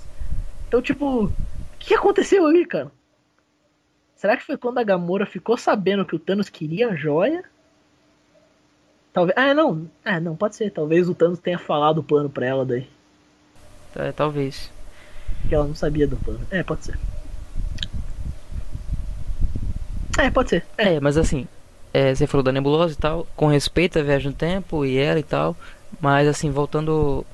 Então, tipo, o que aconteceu ali, cara? Será que foi quando a Gamora ficou sabendo que o Thanos queria a joia? Talvez. Ah, não. É, não, pode ser. Talvez o Thanos tenha falado o plano pra ela daí. É, talvez. Que ela não sabia do plano. É, pode ser. É, pode ser. É, mas assim, é, você falou da nebulosa e tal, com respeito à viagem no tempo e ela e tal, mas assim, voltando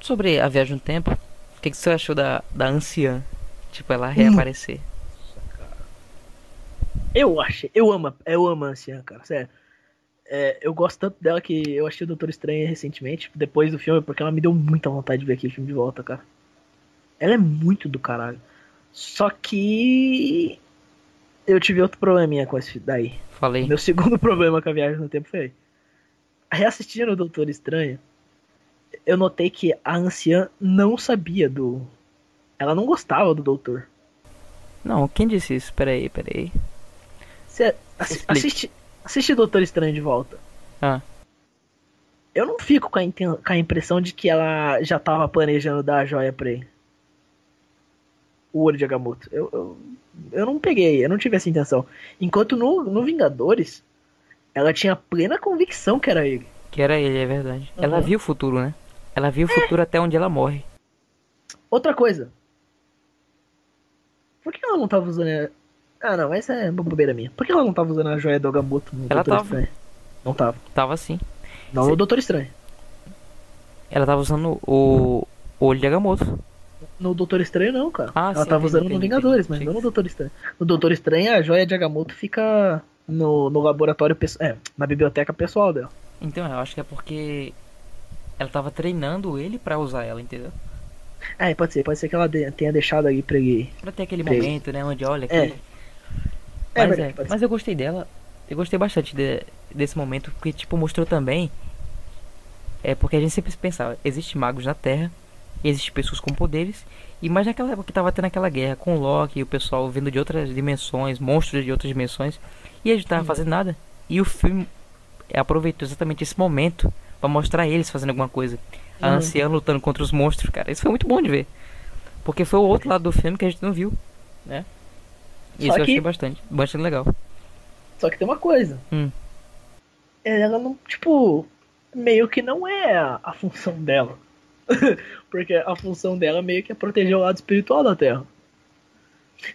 sobre a viagem no tempo, o que, que você achou da, da anciã? Tipo, ela reaparecer. Eu achei. Eu amo, eu amo a anciã, cara, sério. É, eu gosto tanto dela que eu achei o Doutor Estranho recentemente, depois do filme, porque ela me deu muita vontade de ver aquele filme de volta, cara. Ela é muito do caralho. Só que. Eu tive outro probleminha com esse daí. Falei. Meu segundo <laughs> problema com a viagem no tempo foi. Reassistindo o Doutor Estranho, eu notei que a anciã não sabia do. Ela não gostava do Doutor. Não, quem disse isso? Peraí, peraí. Você assi Explique. assiste, assiste Doutor Estranho de volta. Ah, Eu não fico com a, com a impressão de que ela já tava planejando dar a joia pra ele. O olho de Agamotto. Eu, eu, eu não peguei, eu não tive essa intenção. Enquanto no, no Vingadores, ela tinha plena convicção que era ele. que era ele, é verdade. Uhum. Ela viu o futuro, né? Ela viu o futuro até onde ela morre. Outra coisa. Por que ela não tava usando. Ah, não, essa é uma bobeira minha. Por que ela não tava usando a joia do Agamotto no Ela Doutor tava. Estranho? Não tava. Tava assim. Não Sim. no Doutor Estranho. Ela tava usando o, o olho de Agamotto. No Doutor Estranho não, cara. Ah, ela sim, tava entendi, usando no Vingadores, entendi. mas não no Doutor Estranho. No Doutor Estranho, a joia de Agamotto fica no, no laboratório pessoal. É, na biblioteca pessoal dela. Então, eu acho que é porque ela tava treinando ele pra usar ela, entendeu? É, pode ser, pode ser que ela tenha deixado ali pra ele. Pra ter aquele Sim. momento, né? Onde olha aqui. É. É, Mas, é, mas eu gostei dela. Eu gostei bastante de- desse momento, porque tipo, mostrou também. É porque a gente sempre pensava, existe magos na Terra, existe pessoas com poderes, e mais naquela época que tava tendo aquela guerra com o Loki e o pessoal vindo de outras dimensões, monstros de outras dimensões, e a gente tava fazendo nada. E o filme aproveitou exatamente esse momento pra mostrar eles fazendo alguma coisa. A Uhum. anciã lutando contra os monstros, cara. Isso foi muito bom de ver. Porque foi o outro lado do filme que a gente não viu, né? Isso Só eu que- achei bastante, bastante legal. Só que tem uma coisa. Hum. Ela não, tipo, meio que não é a, a função dela. <laughs> Porque a função dela meio que é proteger o lado espiritual da Terra.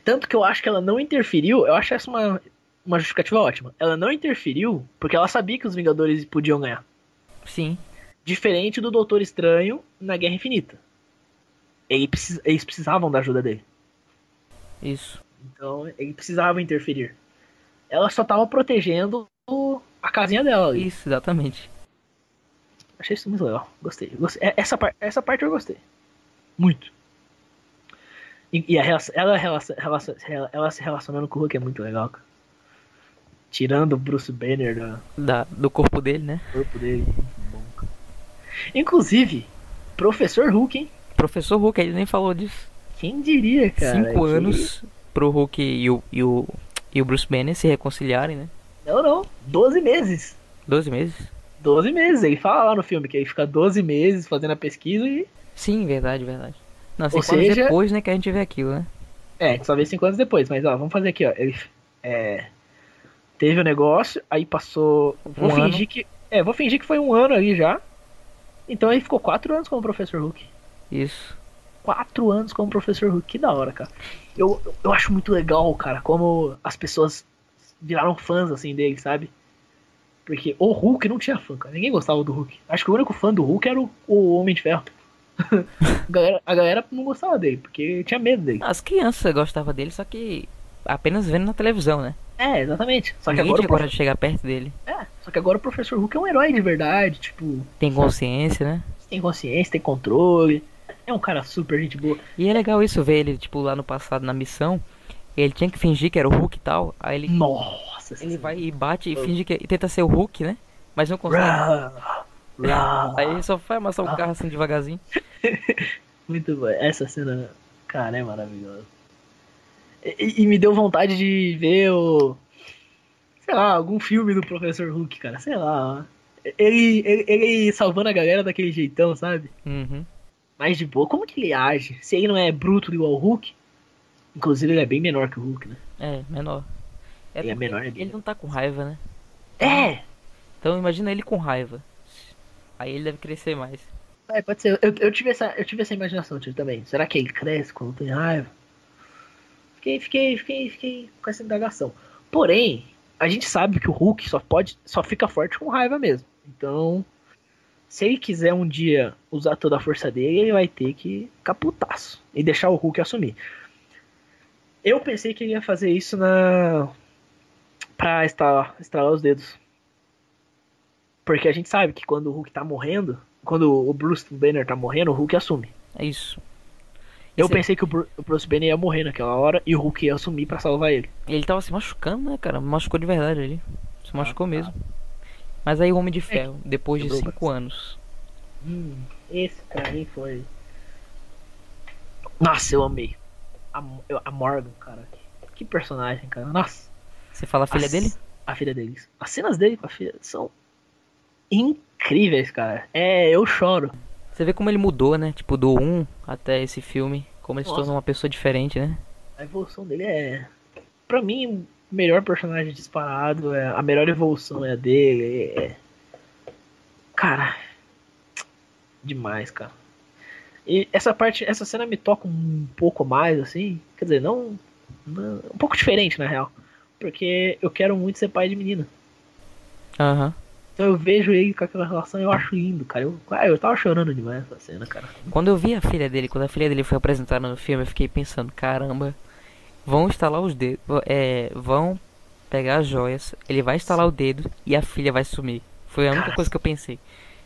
Tanto que eu acho que ela não interferiu, eu acho essa uma, uma justificativa ótima. Ela não interferiu porque ela sabia que os Vingadores podiam ganhar. Sim, Diferente do Doutor Estranho na Guerra Infinita. Eles precisavam da ajuda dele. isso. Então, ele precisava interferir. Ela só tava protegendo a casinha dela ali. Isso, exatamente. Achei isso muito legal. Gostei. Gostei. É- Essa, par- essa parte eu gostei. Muito. E, e a relação, ela, relacion- relacion- ela se relacionando com o Hulk é muito legal, cara. Tirando o Bruce Banner do Da, do corpo dele, né? corpo dele. Bom. Inclusive, Professor Hulk, hein? Professor Hulk, ele nem falou disso. Quem diria, cara? Cinco que- anos pro Hulk e o, e, o, e o Bruce Banner se reconciliarem, né? Não, não. 12 meses. 12 meses? 12 meses. Ele fala lá no filme que ele fica 12 meses fazendo a pesquisa e. Sim, verdade, verdade. Não, Ou cinco anos seja- depois, né, que a gente vê aquilo, né? É, só vê 5 anos depois. Mas ó, vamos fazer aqui, ó. Ele. É. Teve o negócio, aí passou. Vou Um fingir ano. que. É, vou fingir que foi um ano ali já. Então ele ficou 4 anos como Professor Hulk. Isso. 4 anos como Professor Hulk. Que da hora, cara. Eu, eu acho muito legal, cara, como as pessoas viraram fãs assim dele, sabe? Porque o Hulk não tinha fã, cara. Ninguém gostava do Hulk. Acho que o único fã do Hulk era o, o Homem de Ferro. <laughs> a, galera, a galera não gostava dele, porque tinha medo dele. As crianças gostavam dele, só que apenas vendo na televisão, né? É, exatamente. Só que, Ninguém agora prof... de chegar perto dele. é, só que agora o Professor Hulk é um herói de verdade. Tipo, Tem consciência, né? tem consciência, tem controle. É um cara super gente boa. E é legal isso, ver ele, tipo, lá no passado na missão. Ele tinha que fingir que era o Hulk e tal. Aí ele, Nossa, ele vai e bate e finge que e tenta ser o Hulk, né? Mas não consegue. Rá, rá. <laughs> Aí ele só vai amassar o carro assim devagarzinho. <laughs> Muito bom. Essa cena, cara, é maravilhosa. E, e me deu vontade de ver o. sei lá, algum filme do Professor Hulk, cara, sei lá. Ele, ele, ele salvando a galera daquele jeitão, sabe? Uhum. Mais de boa. Como que ele age? Se ele não é bruto igual o Hulk, inclusive ele é bem menor que o Hulk, né? É, menor. Ele é menor, Ele não tá com raiva, né? É! Então imagina ele com raiva. Aí ele deve crescer mais. É, pode ser. Eu, eu, tive essa, eu tive essa imaginação tio, também. Será que ele cresce quando tem raiva? Fiquei, fiquei, fiquei, fiquei com essa indagação. Porém, a gente sabe que o Hulk só pode, só fica forte com raiva mesmo. Então, se ele quiser um dia usar toda a força dele, ele vai ter que caputaço e deixar o Hulk assumir. Eu pensei que ele ia fazer isso na pra estralar, estralar os dedos. Porque a gente sabe que quando o Hulk tá morrendo, quando o Bruce Banner tá morrendo, o Hulk assume. É isso. Eu Esse- pensei que o Bru- o Bruce Banner ia morrer naquela hora e o Hulk ia assumir pra salvar ele. Ele tava se machucando, né, cara? Machucou de verdade ali. Se machucou tá. mesmo. Mas aí o Homem de Ferro, depois de quebrou cinco anos. Hum, esse pra mim foi. Nossa, eu amei. A, a Morgan, cara. Que personagem, cara. Nossa. Você fala a filha As- dele? A filha deles. As cenas dele com a filha são incríveis, cara. É, eu choro. Você vê como ele mudou, né? Tipo, do 1 até esse filme. Como ele se Nossa. tornou uma pessoa diferente, né? A evolução dele é. Pra mim, melhor personagem disparado. É, a melhor evolução é a dele. É... Cara. Demais, cara. E essa parte, essa cena me toca um pouco mais, assim. Quer dizer, não. não- um pouco diferente, na real. Porque eu quero muito ser pai de menina. Aham. Então eu vejo ele com aquela relação eu acho lindo, cara. Eu, ah, eu tava chorando demais essa cena, cara. Quando eu vi a filha dele, quando a filha dele foi apresentada no filme, eu fiquei pensando, caramba, vão instalar os dedos, é, vão pegar as joias, ele vai instalar o dedo e a filha vai sumir. Foi a única Cara, coisa que eu pensei.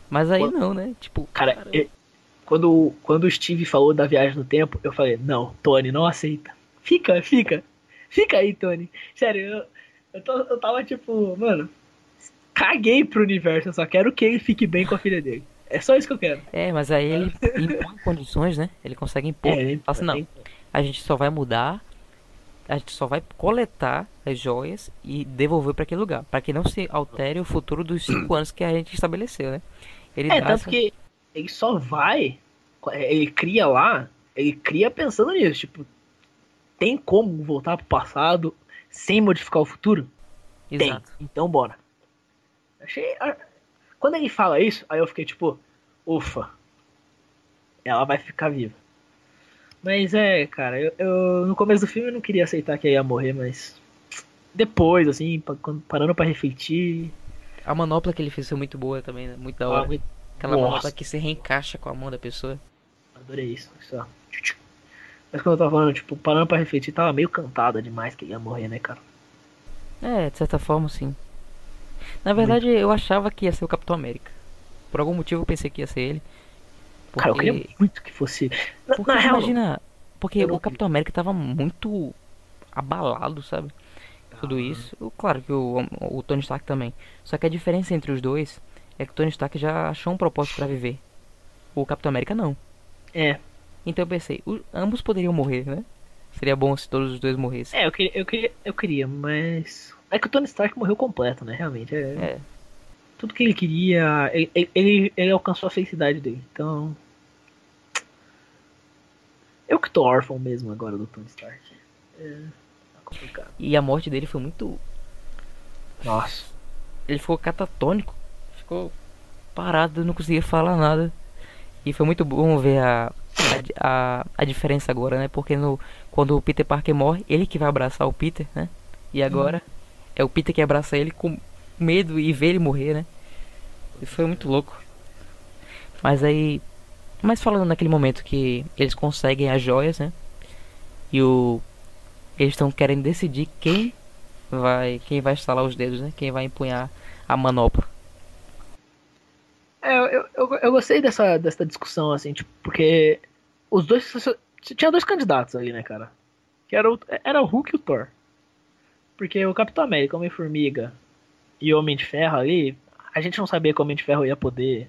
Mas aí quando- não, né? Tipo, Cara, caramba. eu- quando, quando o Steve falou da viagem no tempo, eu falei, não, Tony, não aceita. Fica, fica. Fica aí, Tony. Sério, eu, eu, tô- eu tava tipo, mano, caguei pro universo, eu só quero que ele fique bem com a filha dele. É só isso que eu quero. É, mas aí ele impõe condições, né? Ele consegue impor. É, ele- Fala assim, não, a gente só vai mudar, a gente só vai coletar as joias e devolver pra aquele lugar, Pra que não se altere o futuro dos cinco anos que a gente estabeleceu, né? Ele É, tanto essa- que ele só vai, ele cria lá, ele cria pensando nisso, tipo, tem como voltar pro passado sem modificar o futuro? Exato. Tem. Então bora. Achei. Quando ele fala isso, aí eu fiquei tipo, ufa. Ela vai ficar viva. Mas é, cara, eu, eu- no começo do filme eu não queria aceitar que ela ia morrer, mas depois, assim, parando pra refletir. A manopla que ele fez foi muito boa também, né? Muito da ah, hora. muito- Aquela Nossa. manopla que se reencaixa com a mão da pessoa. Adorei isso. isso ó. Mas quando eu tava falando, tipo, parando pra refletir, tava meio cantada demais que ele ia morrer, né, cara? É, de certa forma, sim. Na verdade, eu achava que ia ser o Capitão América. Por algum motivo eu pensei que ia ser ele. Porque, Cara, eu queria muito que fosse. Na, porque na real, imagina, porque Eu não o Capitão América tava muito abalado, sabe? Tudo Ah. isso. Claro que o, o Tony Stark também. Só que a diferença entre os dois é que o Tony Stark já achou um propósito pra viver. O Capitão América não. É, Então eu pensei, o- ambos poderiam morrer, né? Seria bom se todos os dois morressem. é, eu queria, eu queria, eu queria, mas. É que o Tony Stark morreu completo, né? Realmente. É, É. tudo que ele queria, ele, ele, ele alcançou a felicidade dele. Então. Eu que tô órfão mesmo agora do Tony Stark. É. Tá complicado. E a morte dele foi muito Nossa. ele ficou catatônico, ficou parado, não conseguia falar nada. E foi muito bom ver a, a, a, a diferença agora, né? Porque no, quando o Peter Parker morre, ele que vai abraçar o Peter, né? E agora é o Peter que abraça ele com medo e vê ele morrer, né? E foi muito louco. Mas aí. Mas falando naquele momento que eles conseguem as joias, né? E o. Eles estão querendo decidir quem vai. Quem vai estalar os dedos, né? Quem vai empunhar a manopla. É, eu, eu, eu gostei dessa, dessa discussão, assim, tipo, porque os dois. Tinha dois candidatos ali, né, cara? Que era o, era o Hulk e o Thor. Porque o Capitão América, Homem-Formiga e o Homem de Ferro ali, a gente não sabia que o Homem de Ferro ia poder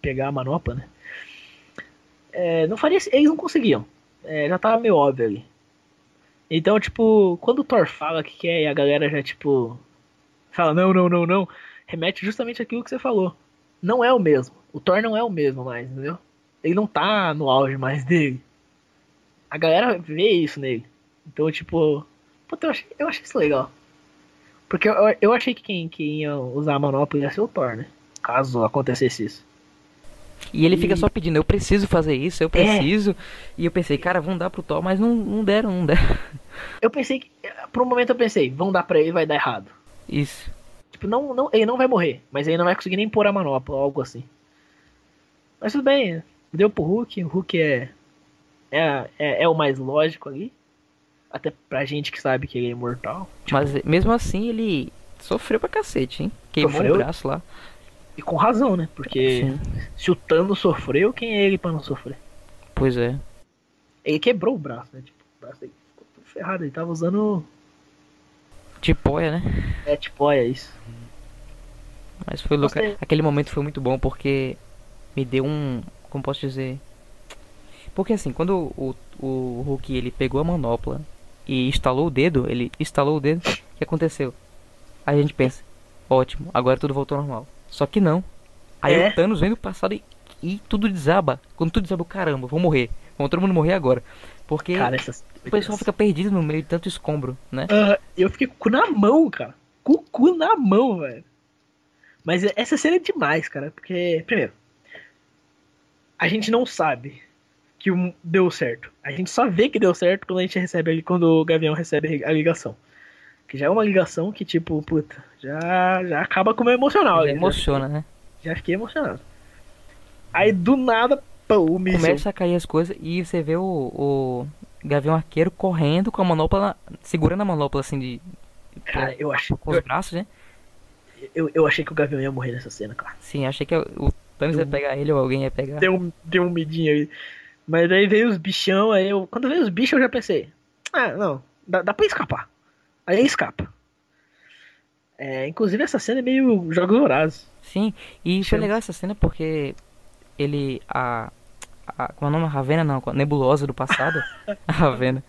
pegar a manopla, né? É, não faria. Eles não conseguiam. É, já tava meio óbvio ali. Então, tipo, quando o Thor fala que quer e a galera já, tipo. fala não, não, não, não, remete justamente àquilo que você falou. Não é o mesmo. O Thor não é o mesmo mais, entendeu? Ele não tá no auge mais dele. A galera vê isso nele. Então, tipo, puta, eu achei, eu achei isso legal. Porque eu, eu achei que quem, quem ia usar a manopla ia ser o Thor, né? Caso acontecesse isso. E ele fica só pedindo, eu preciso fazer isso, eu preciso. É. E eu pensei, cara, vão dar pro Thor, mas não, não deram, não deram. Eu pensei que. Por um momento eu pensei, vão dar pra ele vai dar errado. Isso. Tipo, não, não, ele não vai morrer, mas ele não vai conseguir nem pôr a manopla, algo assim. Mas tudo bem, deu pro Hulk, o Hulk é, é, é, é o mais lógico ali. Até pra gente que sabe que ele é imortal. Tipo, mas mesmo assim ele sofreu pra cacete, hein? Queimou sofreu. o braço lá. E com razão, né? Porque Sim. se o Thanos sofreu, quem é ele pra não sofrer? Pois é. Ele quebrou o braço, né? Tipo, o braço ficou tudo ferrado. Ele tava usando. Tipóia, né? É, tipóia, isso. Mas foi louco. Aquele momento foi muito bom porque me deu um. Como posso dizer? Porque assim, quando o, o Hulk ele pegou a manopla e instalou o dedo, ele instalou o dedo, o que aconteceu? Aí a gente pensa, ótimo, agora tudo voltou ao normal. Só que não. Aí é? o Thanos vem do passado e, e tudo desaba. Quando tudo desaba, caramba, vou morrer. Vamos todo mundo morrer agora. Porque cara, essas... o pessoal fica perdido no meio de tanto escombro, né? Uh, eu fiquei com o cu na mão, cara. Com o cu na mão, velho. Mas essa cena é demais, cara. Porque, primeiro, a gente não sabe que deu certo. A gente só vê que deu certo quando a gente recebe quando o Gavião recebe a ligação. Que já é uma ligação que, tipo, puta, já, já acaba com o meu emocional. Já emociona, né? Já fiquei emocionado. Aí do nada, pô, o míssil. Começa a cair as coisas e você vê o, o Gavião Arqueiro correndo com a manopla, segurando a manopla assim de. Cara, eu achei. Com os braços, né? Eu, eu achei que o Gavião ia morrer nessa cena, cara. Sim, achei que o Thanos ia pegar ele ou alguém ia pegar. Deu um, deu um medinho aí. Mas aí veio os bichão, aí eu. Quando veio os bichos eu já pensei. Ah, não, dá, dá pra escapar. Aí escapa. É, inclusive essa cena é meio jogos vorazes. Sim, e foi legal essa cena porque ele. A. a com é o nome? Ravena não, a nebulosa do passado. <laughs> a Ravena.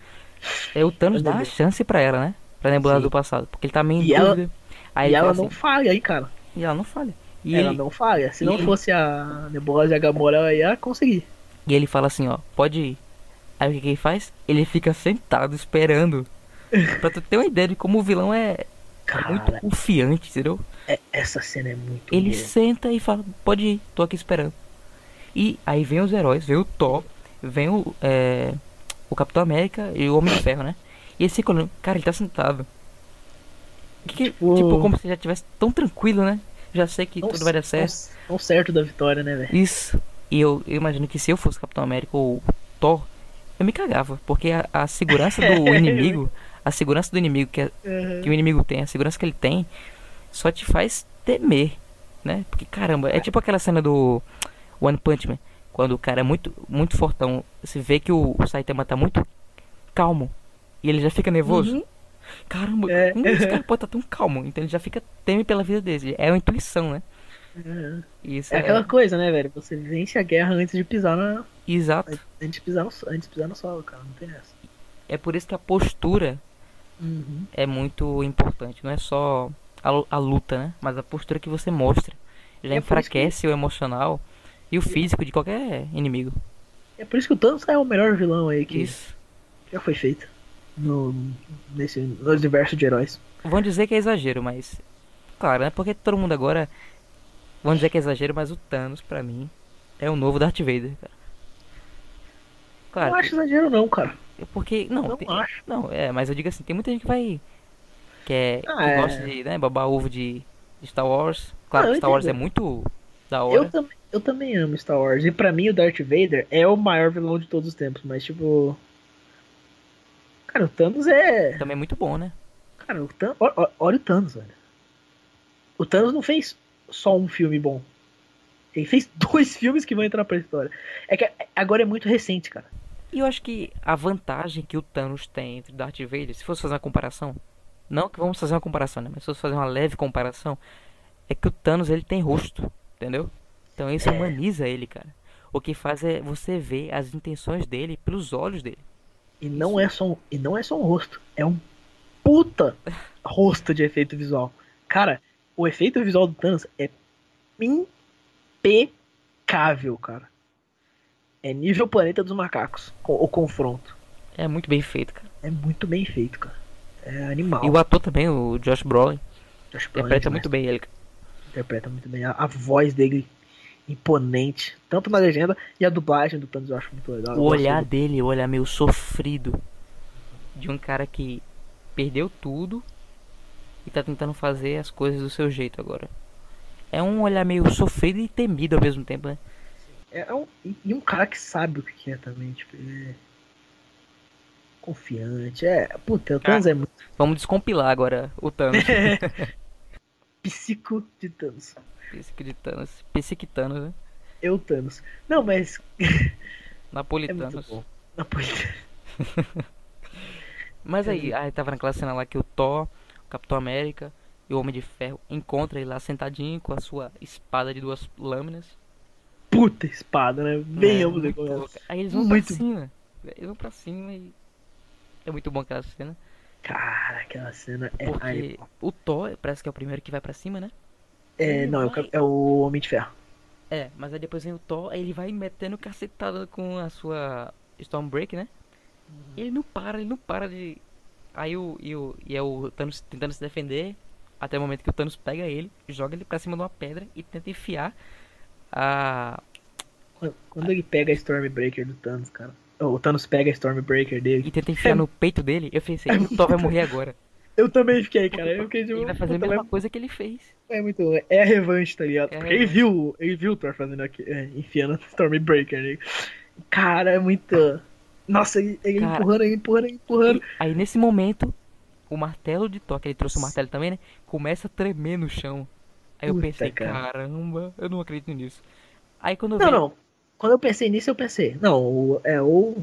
É, o Thanos dá uma chance pra ela, né? Pra nebulosa Sim. do passado. Porque ele tá meio e ela, Aí e ela assim, não falha aí, cara. E ela não falha. E ela ele... não falha. Se e não ele... fosse a nebulosa e a Gamora, ela ia conseguir. E ele fala assim, ó, pode ir. Aí o que, que ele faz? Ele fica sentado esperando <laughs> pra tu ter uma ideia de como o vilão é, Cara, muito confiante, entendeu? É, essa cena é muito Ele senta e fala, pode ir, tô aqui esperando. E aí vem os heróis, vem o Thor, vem o, é, o Capitão América e o Homem de Ferro, né? E esse olhando, cara, ele tá sentado. Que, tipo, tipo, como se já tivesse tão tranquilo, né? Já sei que tudo vai dar certo. Tão, certo da vitória, né, velho? Isso. E eu, eu, imagino que se eu fosse Capitão América ou Thor, eu me cagava. Porque a, a segurança do <laughs> inimigo a segurança do inimigo que, é, uhum. que o inimigo tem, a segurança que ele tem, só te faz temer, né? Porque caramba, é tipo aquela cena do One Punch Man, quando o cara é muito, muito fortão, você vê que o, o Saitama tá muito calmo e ele já fica nervoso. Uhum. Caramba, é. esse cara <laughs> pode estar tá tão calmo? Então ele já fica teme pela vida dele. É uma intuição, né? Uhum. Isso é, é aquela coisa, né, velho? Você vence a guerra antes de pisar na. Exato. Antes de pisar no, antes de pisar no solo, cara. Não tem essa. É por isso que a postura uhum. é muito importante. Não é só a, a, luta, né? Mas a postura que você mostra. Já é enfraquece que... o emocional e o físico de qualquer inimigo. É por isso que o Thanos é o melhor vilão aí que isso. já foi feito no, nesse, no universo de heróis. Vão dizer que é exagero, mas. Claro, né? Porque todo mundo agora. Vão dizer que é exagero, mas o Thanos, pra mim, é o novo Darth Vader, cara. Claro, não acho exagero não, cara. É porque. Não, não tem, acho. Não, é, mas eu digo assim, tem muita gente que vai. Que, é, ah, que é... gosta de né, babar ovo de, de Star Wars. Claro que Star Wars é muito da hora. Eu, tam, eu também amo Star Wars. E pra mim o Darth Vader é o maior vilão de todos os tempos, mas tipo. Cara, o Thanos é. Também é muito bom, né? Cara, o Thanos. Olha o Thanos, velho. O Thanos não fez só um filme bom. Ele fez <laughs> dois filmes que vão entrar pra história. É que agora é muito recente, cara. E eu acho que a vantagem que o Thanos tem entre Darth Vader, se fosse fazer uma comparação, não que vamos fazer uma comparação, né? Mas se fosse fazer uma leve comparação, é que o Thanos ele tem rosto, entendeu? Então isso é. humaniza ele, cara. O que faz é você ver as intenções dele pelos olhos dele. E não é só um, e não é só um rosto, é um puta <laughs> rosto de efeito visual. Cara, o efeito visual do Thanos é impecável, cara. É nível planeta dos macacos, o confronto. É muito bem feito, cara. É muito bem feito, cara. É animal. E o ator também, o Josh Brolin, Josh Brolin interpreta demais. muito bem ele. Interpreta muito bem. A, a voz dele imponente, tanto na legenda e a dublagem do Thanos eu acho muito legal. O olhar dele, o olhar meio sofrido de um cara que perdeu tudo e tá tentando fazer as coisas do seu jeito agora. É um olhar meio sofrido e temido ao mesmo tempo, né? É, é um, e- um cara que sabe o que é também, tipo, ele é confiante. É, puta, o Thanos é muito Vamos descompilar agora o Thanos. <laughs> psico de Thanos. Psique de Thanos. Psique Thanos, né? Eu Thanos. Não, mas <laughs> é Napolitanos. bom. Napolitano. <laughs> Mas aí, aí tava naquela cena lá que o Thor, Capitão América e o Homem de Ferro encontram ele lá sentadinho com a sua espada de duas lâminas. Puta espada, né? Bem É, muito. Aí eles vão Muito pra cima. Eles vão pra cima e. É muito bom aquela cena. Cara, aquela cena é Porque o Thor parece que é o primeiro que vai pra cima, né? É, não, é o, cap- é o Homem de Ferro. É, mas aí depois vem o Thor, aí ele vai metendo cacetada com a sua Stormbreak, né? E ele não para, ele não para de. Aí o. E, o, e é o Thanos tentando se defender. Até o momento que o Thanos pega ele, joga ele pra cima de uma pedra e tenta enfiar a. Quando, quando ele pega a Stormbreaker do Thanos, cara. O Thanos pega a Stormbreaker dele. E tenta enfiar no peito dele, eu pensei, o Thor vai morrer agora. <laughs> Eu também fiquei, cara. Eu fiquei de Ele vai fazer a mesma coisa que ele fez. É muito. É a revanche, tá ligado? É Porque ele viu, ele viu o Thor fazendo aqui, é, enfiando a Stormbreaker nele. Cara, é muito. Nossa, ele, ele Cara. empurrando, ele empurrando, ele empurrando. E aí nesse momento, o martelo de Thor, que ele trouxe o martelo também, né? Começa a tremer no chão. Aí eu Puta, pensei, cara. caramba, eu não acredito nisso. Aí quando eu Não, vi- não. Quando eu pensei nisso, eu pensei. Não, é o.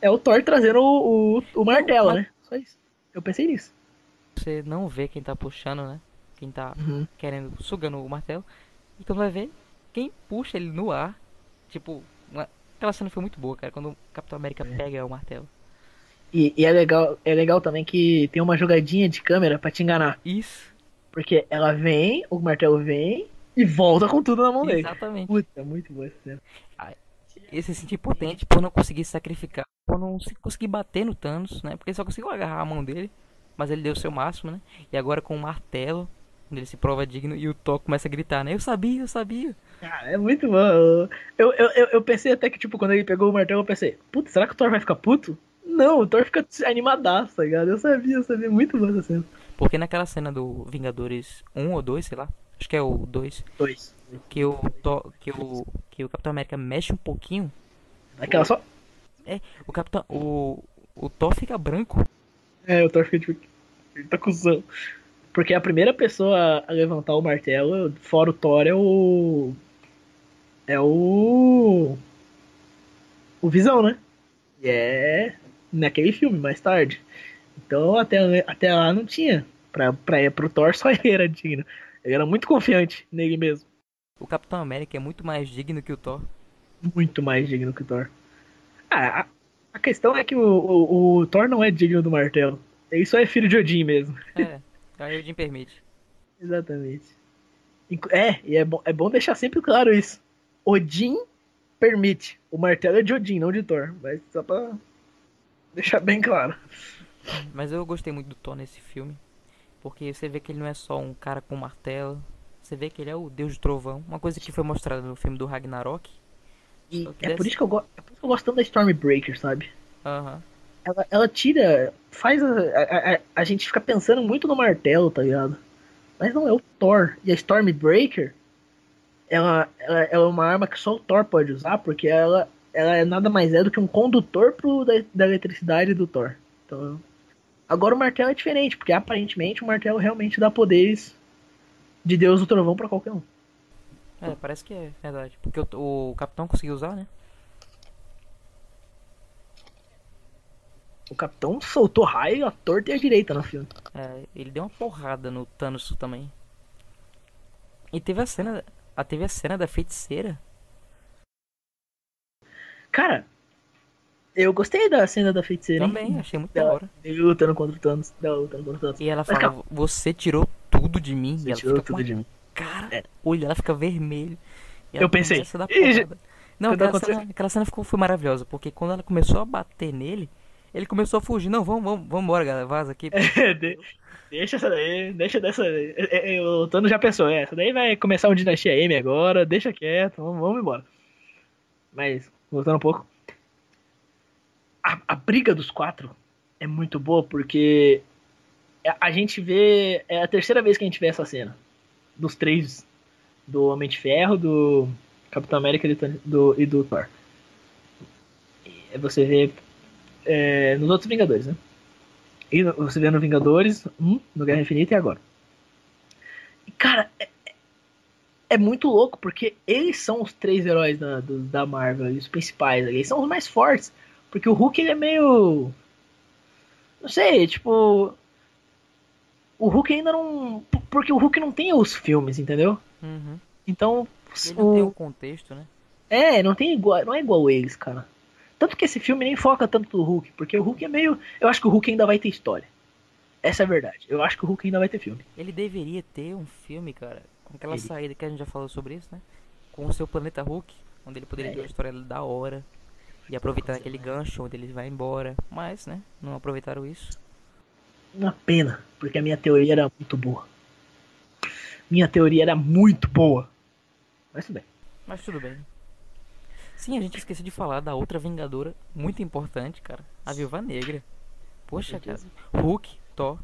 É o Thor trazendo o, o, o martelo, né? Só isso. Eu pensei nisso. você não vê quem tá puxando, né? Quem tá Uhum. querendo, sugando o martelo. E quando vai ver, quem puxa ele no ar, tipo, uma- aquela cena foi muito boa, cara, quando o Capitão América É. pega o martelo. E, e é, legal, é legal também que tem uma jogadinha de câmera pra te enganar. Isso, Porque ela vem, o martelo vem e volta com tudo na mão dele. exatamente. Puta, muito boa essa cena. Ele se sentiu potente por não conseguir se sacrificar, por não se- conseguir bater no Thanos, né? Porque ele só conseguiu agarrar a mão dele, mas ele deu o seu máximo, né? E agora com o martelo, ele se prova digno e o Thor começa a gritar, né? Eu sabia, eu sabia. Cara, é muito bom. Eu, eu, eu, pensei até que, tipo, quando ele pegou o martelo, eu pensei, putz, será que o Thor vai ficar puto? Não, o Thor fica animadaço, tá ligado? Eu sabia, eu sabia. Muito boa essa cena. Porque naquela cena do Vingadores 1 ou 2, sei lá, acho que é o 2, Dois. que o Thor, que o que o Capitão América mexe um pouquinho, Aquela só. o Capitão o o Thor fica branco. É, o Thor fica tipo. Ele tá cuzão. Porque a primeira pessoa a levantar o martelo, fora o Thor, é o. É o. O Visão, né? E é. Naquele filme, mais tarde. Então até, até lá não tinha. Pra, pra, pro Thor <laughs> só ele era digno. Ele era muito confiante nele mesmo. O Capitão América é muito mais digno que o Thor. Muito mais digno que o Thor. Ah, a, a questão é que o, o, o Thor não é digno do martelo. Ele só é filho de Odin mesmo. É, o Jim permite. Exatamente. É, e é bom, é bom deixar sempre claro isso. Odin permite. O martelo é de Odin, não de Thor. Mas só pra deixar bem claro. Mas eu gostei muito do Thor nesse filme. Porque você vê que ele não é só um cara com martelo. Você vê que ele é o deus do trovão. Uma coisa que foi mostrada no filme do Ragnarok. E é por, dessa- isso que eu go- é por isso que eu gosto tanto da Stormbreaker, sabe? Aham. Ela, ela tira. Faz a, a, a- gente fica pensando muito no martelo, tá ligado? Mas não é o Thor. E a Stormbreaker, ela, ela, ela é uma arma que só o Thor pode usar, porque ela, ela é nada mais é do que um condutor pro, da, da eletricidade do Thor. Então, agora o martelo é diferente, porque aparentemente o martelo realmente dá poderes de Deus do Trovão pra qualquer um. É, parece que é verdade. Porque o, o capitão conseguiu usar, né? O capitão soltou raio a torta e a direita no filme. É, ele deu uma porrada no Thanos também. E teve a cena. A, teve a cena da feiticeira. Cara, eu gostei da cena da feiticeira. hein? Também, achei muito da hora. lutando contra o Thanos. Lutando contra o Thanos. E ela Mas, fala, você tirou tudo de mim. Você e ela tirou tudo de mim. cara, É. olho, ela fica vermelho. Ela Eu pensei, começa a dar "Ih, já- porrada. Não, quando aquela cena, aquela cena ficou, foi maravilhosa, porque quando ela começou a bater nele, ele começou a fugir. Não, vamos, vamos, vamos embora, galera, vaza aqui. <laughs> De- deixa essa daí, deixa dessa. é, é, é, O Tano já pensou, é, essa daí vai começar um Dinastia M agora, deixa quieto, vamos, vamos embora. Mas, voltando um pouco. A, a briga dos quatro é muito boa porque a, a gente vê. É a terceira vez que a gente vê essa cena. Dos três. Do Homem de Ferro, do Capitão América do, do- e do Thor. E você vê é, nos outros Vingadores, né? E você vê no Vingadores, um, no Guerra Infinita e agora. E, cara, é, é- é muito louco, porque eles são os três heróis da, do- da Marvel, os principais, ali, eles são os mais fortes. Porque o Hulk, ele é meio. Não sei, tipo. O Hulk ainda não. Porque o Hulk não tem os filmes, entendeu? Uhum. Então. Ele não tem o- o contexto, né? é, não tem igual, não é igual eles, cara. Tanto que esse filme nem foca tanto no Hulk, porque o Hulk é meio, eu acho que o Hulk ainda vai ter história. Essa é a verdade. Eu acho que o Hulk ainda vai ter filme. Ele deveria ter um filme, cara, com aquela Ele. saída que a gente já falou sobre isso, né? Com o seu planeta Hulk, onde ele poderia É. ter uma história da hora e aproveitar aquele gancho onde ele vai embora. Mas, né, não aproveitaram isso. Uma pena, porque a minha teoria era muito boa. Minha teoria era muito boa. Mas tudo bem. Mas tudo bem. Sim, a gente esqueceu de falar da outra Vingadora, muito importante, cara. A Viúva Negra. Poxa, cara. Hulk, Thor,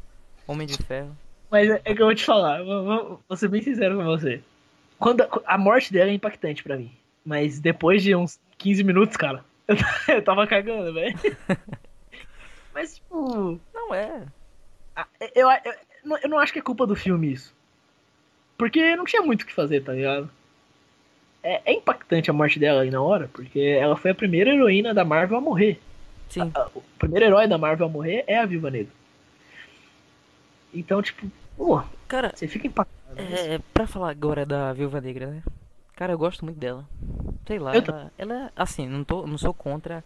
Homem de Ferro. Mas é, que eu vou te falar, vou, vou- vou ser bem sincero com você. Quando a, a morte dela é impactante pra mim. Mas depois de uns 15 minutos, cara, <laughs> eu, eu tava cagando, velho. <laughs> Mas, tipo, Não é. Eu, eu, eu, eu não acho que é culpa do filme isso. Porque não tinha muito o que fazer, tá ligado? É, é impactante a morte dela aí na hora, porque ela foi a primeira heroína da Marvel a morrer. Sim. A- o primeiro herói da Marvel a morrer é a Viúva Negra. Então, tipo, pô, Cara, você fica impactado. É, pra falar agora da Viúva Negra, né? Cara, eu gosto muito dela. Sei lá, ela, ela assim, não, tô, não sou contra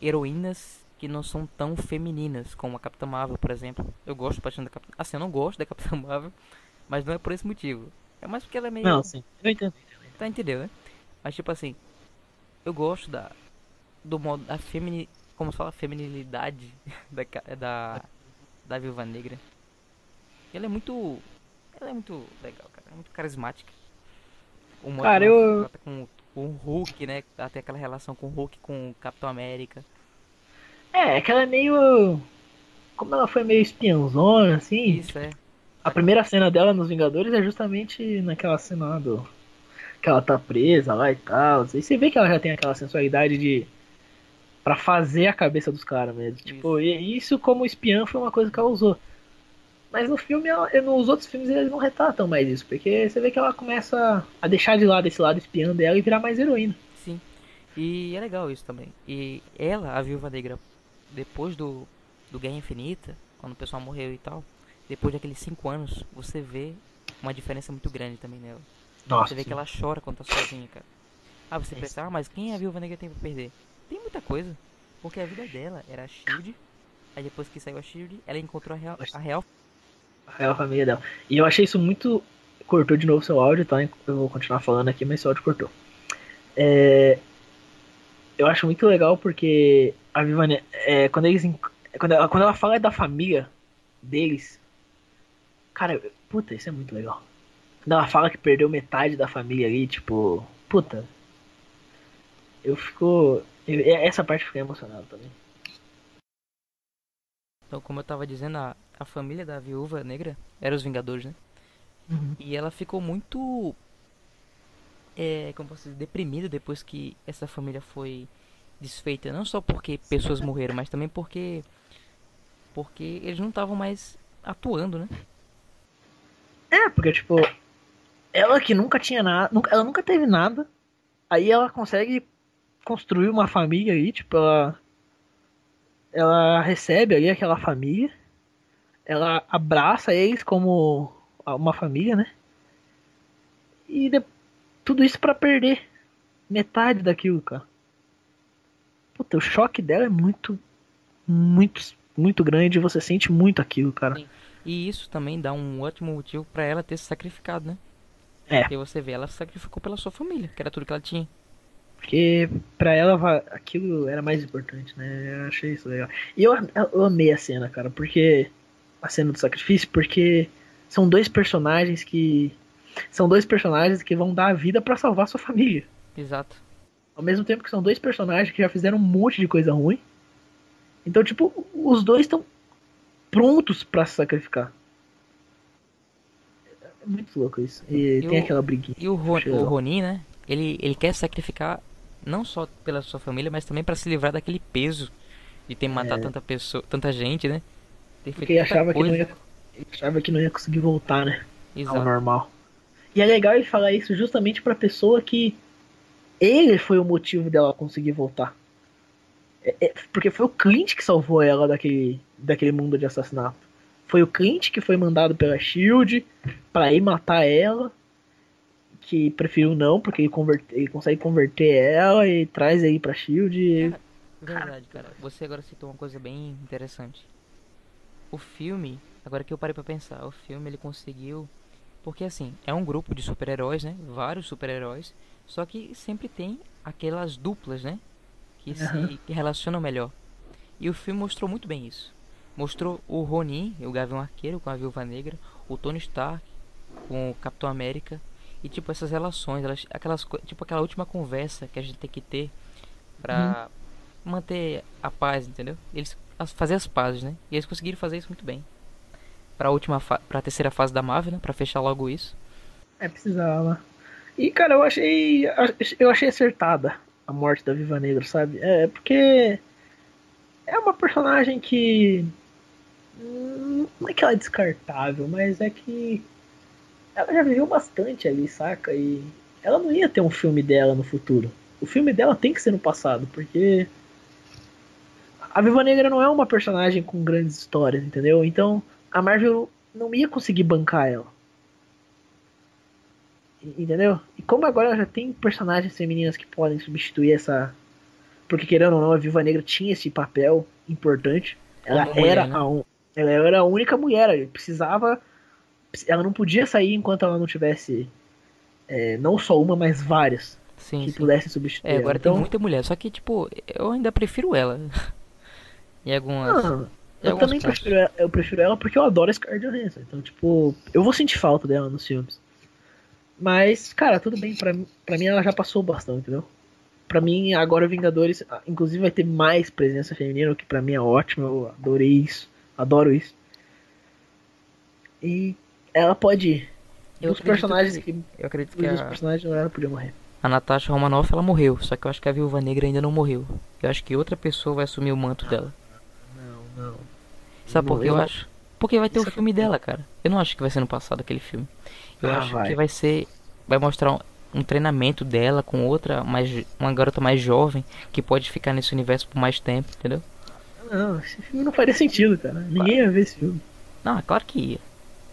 heroínas que não são tão femininas, como a Capitã Marvel, por exemplo. Eu gosto bastante da Capitã... Assim, eu não gosto da Capitã <laughs> Marvel, mas não é por esse motivo. É mais porque ela é meio... Não, sim, eu entendo. Tá entendeu, né? Mas tipo assim, eu gosto da do modo da femini, como se fala, feminilidade <laughs> da da da Viúva Negra. Ela é muito ela é muito legal, cara, é muito carismática. O modo Cara, ela eu- com, com o Hulk, né? Até aquela relação com o Hulk com o Capitão América. É, é que ela é meio. Como ela foi meio espiãozona, assim. Isso é. A primeira cena dela nos Vingadores é justamente naquela cena lá do. Que ela tá presa lá e tal. E você vê que ela já tem aquela sensualidade de. Pra fazer a cabeça dos caras mesmo. Tipo, e isso como espiã foi uma coisa que ela usou. Mas no filme, ela, nos outros filmes eles não retratam mais isso. Porque você vê que ela começa a deixar de lado esse lado espiã dela e virar mais heroína. Sim. E é legal isso também. E ela, a Viúva Negra, depois do, do Guerra Infinita, quando o pessoal morreu e tal, depois daqueles 5 anos, você vê uma diferença muito grande também nela. Nossa. Você vê que ela chora quando tá sozinha, cara. Ah, você É pensa, ah, mas quem a Viúva Negra tem pra perder? Tem muita coisa. Porque a vida dela era a Shield. Aí depois que saiu a Shield, ela encontrou a real, a real É a família dela. E eu achei isso muito. Cortou de novo seu áudio, tá? Eu vou continuar falando aqui, mas seu áudio cortou. É... Eu acho muito legal porque a Viva é, quando eles quando ela, quando ela fala da família deles, cara, puta, isso é muito legal. Ela fala que perdeu metade da família ali, tipo, puta, eu fico, eu- essa parte eu fiquei emocionado também. Então, como eu tava dizendo, a, a família da Viúva Negra era os Vingadores, né? E ela ficou muito. É, como posso dizer, deprimida depois que essa família foi desfeita. Não só porque pessoas morreram, mas também porque. Porque eles não estavam mais atuando, né? É, porque, tipo, ela que nunca tinha nada, ela nunca teve nada, aí ela consegue construir uma família aí, tipo, ela, ela recebe ali aquela família, ela abraça eles como uma família, né? E de- tudo isso pra perder metade daquilo, cara. Puta, o choque dela é muito, muito, muito grande, você sente muito aquilo, cara. E isso também dá um ótimo motivo pra ela ter se sacrificado, né? É. Porque você vê, ela se sacrificou pela sua família, que era tudo que ela tinha. Porque pra ela aquilo era mais importante, né? Eu achei isso legal. E eu, eu amei a cena, cara, porque. A cena do sacrifício, porque são dois personagens que. São dois personagens que vão dar a vida pra salvar sua família. Exato. Ao mesmo tempo que são dois personagens que já fizeram um monte de coisa ruim. Então, tipo, os dois estão prontos pra se sacrificar. É muito louco isso. E, E tem o- aquela briguinha. E o, Ron, o. Ronin, né? Ele, ele quer sacrificar não só pela sua família, mas também pra se livrar daquele peso de ter matado É. tanta pessoa, tanta gente, né? Ter Porque ele achava que, não coisa. ia, ele achava que não ia conseguir voltar, né? Ao Exato. normal. E é legal ele falar isso justamente pra pessoa que ele foi o motivo dela conseguir voltar. É- é- porque foi o Clint que salvou ela daquele, daquele mundo de assassinato. Foi o Clint que foi mandado pela Shield pra ir matar ela. Que preferiu não, porque ele, converte, ele consegue converter ela e traz aí pra Shield. E... Verdade, cara. Você agora citou uma coisa bem interessante. O filme, agora que eu parei pra pensar, o filme ele conseguiu. Porque assim, é um grupo de super-heróis, né? Vários super-heróis. Só que sempre tem aquelas duplas, né? Que Aham. se que relacionam melhor. E o filme mostrou muito bem isso. Mostrou o Ronin, o Gavião Arqueiro com a Viúva Negra, o Tony Stark com o Capitão América. E tipo, essas relações, elas, aquelas, tipo aquela última conversa que a gente tem que ter pra manter a paz, entendeu? Eles as- fazer as pazes, né? E eles conseguiram fazer isso muito bem. Pra última fa pra terceira fase da Marvel, né? Pra fechar logo isso. É, precisava. E, cara, eu achei. Eu achei acertada a morte da Viva Negra, sabe? É, porque. É uma personagem que. Não é que ela é descartável, mas é que. Ela já viveu bastante ali, saca? E ela não ia ter um filme dela no futuro. O filme dela tem que ser no passado, porque. A Viva Negra não é uma personagem com grandes histórias, entendeu? Então a Marvel não ia conseguir bancar ela. Entendeu? E como agora ela já tem personagens femininas que podem substituir essa. Porque querendo ou não, a Viva Negra tinha esse papel importante. Ela Como mulher, era né? a. ela era a única mulher. Precisava. Ela não podia sair enquanto ela não tivesse é, não só uma, mas várias Sim, que sim. pudessem substituir. É, agora então, tem muita mulher. Só que, tipo, eu ainda prefiro ela. <laughs> em algumas. não, em eu também prefiro ela, eu prefiro ela porque eu adoro a Scarlett Johansson. Então, tipo, eu vou sentir falta dela nos filmes. Mas, cara, tudo bem. Pra, mim- pra mim, ela já passou bastante, entendeu? Pra mim, agora Vingadores, ah, inclusive, vai ter mais presença feminina, o que pra mim é ótimo. Eu adorei isso. Adoro isso. E ela pode ir. Eu Os personagens que- que. Eu acredito que Os a, personagens ela podia morrer. a Natasha Romanoff ela morreu. Só que eu acho que a Viúva Negra ainda não morreu. Eu acho que outra pessoa vai assumir o manto dela. Não, não. Sabe por que eu acho? Porque vai ter o Isso é filme dela, cara. Eu não acho que vai ser no passado aquele filme. Eu Ah, acho vai. que vai ser. Vai mostrar um, um treinamento dela com outra, mais, uma garota mais jovem, que pode ficar nesse universo por mais tempo, entendeu? Não, esse filme não faria sentido, cara. Ninguém ia ver esse filme. Não, é claro que ia.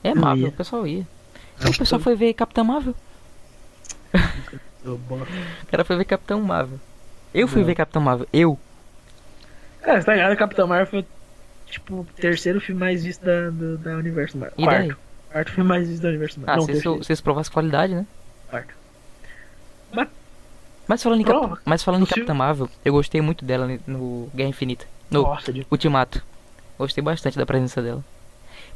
É Não Marvel, ia. o pessoal ia. Então, o pessoal foi ver Capitão Marvel. <laughs> O cara foi ver Capitão Marvel. Eu fui Não. ver Capitão Marvel. Eu. Cara, você tá ligado? Capitão Marvel foi, tipo, o terceiro filme mais visto da, do, da Universo Marvel. E daí? Quarto. Quarto filme mais visto da Universo Marvel. Ah, não, se terceiro. isso, se isso provasse qualidade, né? Quarto. Mas falando em. Cap... Mas falando em O filme- Capitã Marvel, eu gostei muito dela no Guerra Infinita. No Nossa, de... Ultimato. Gostei bastante da presença dela.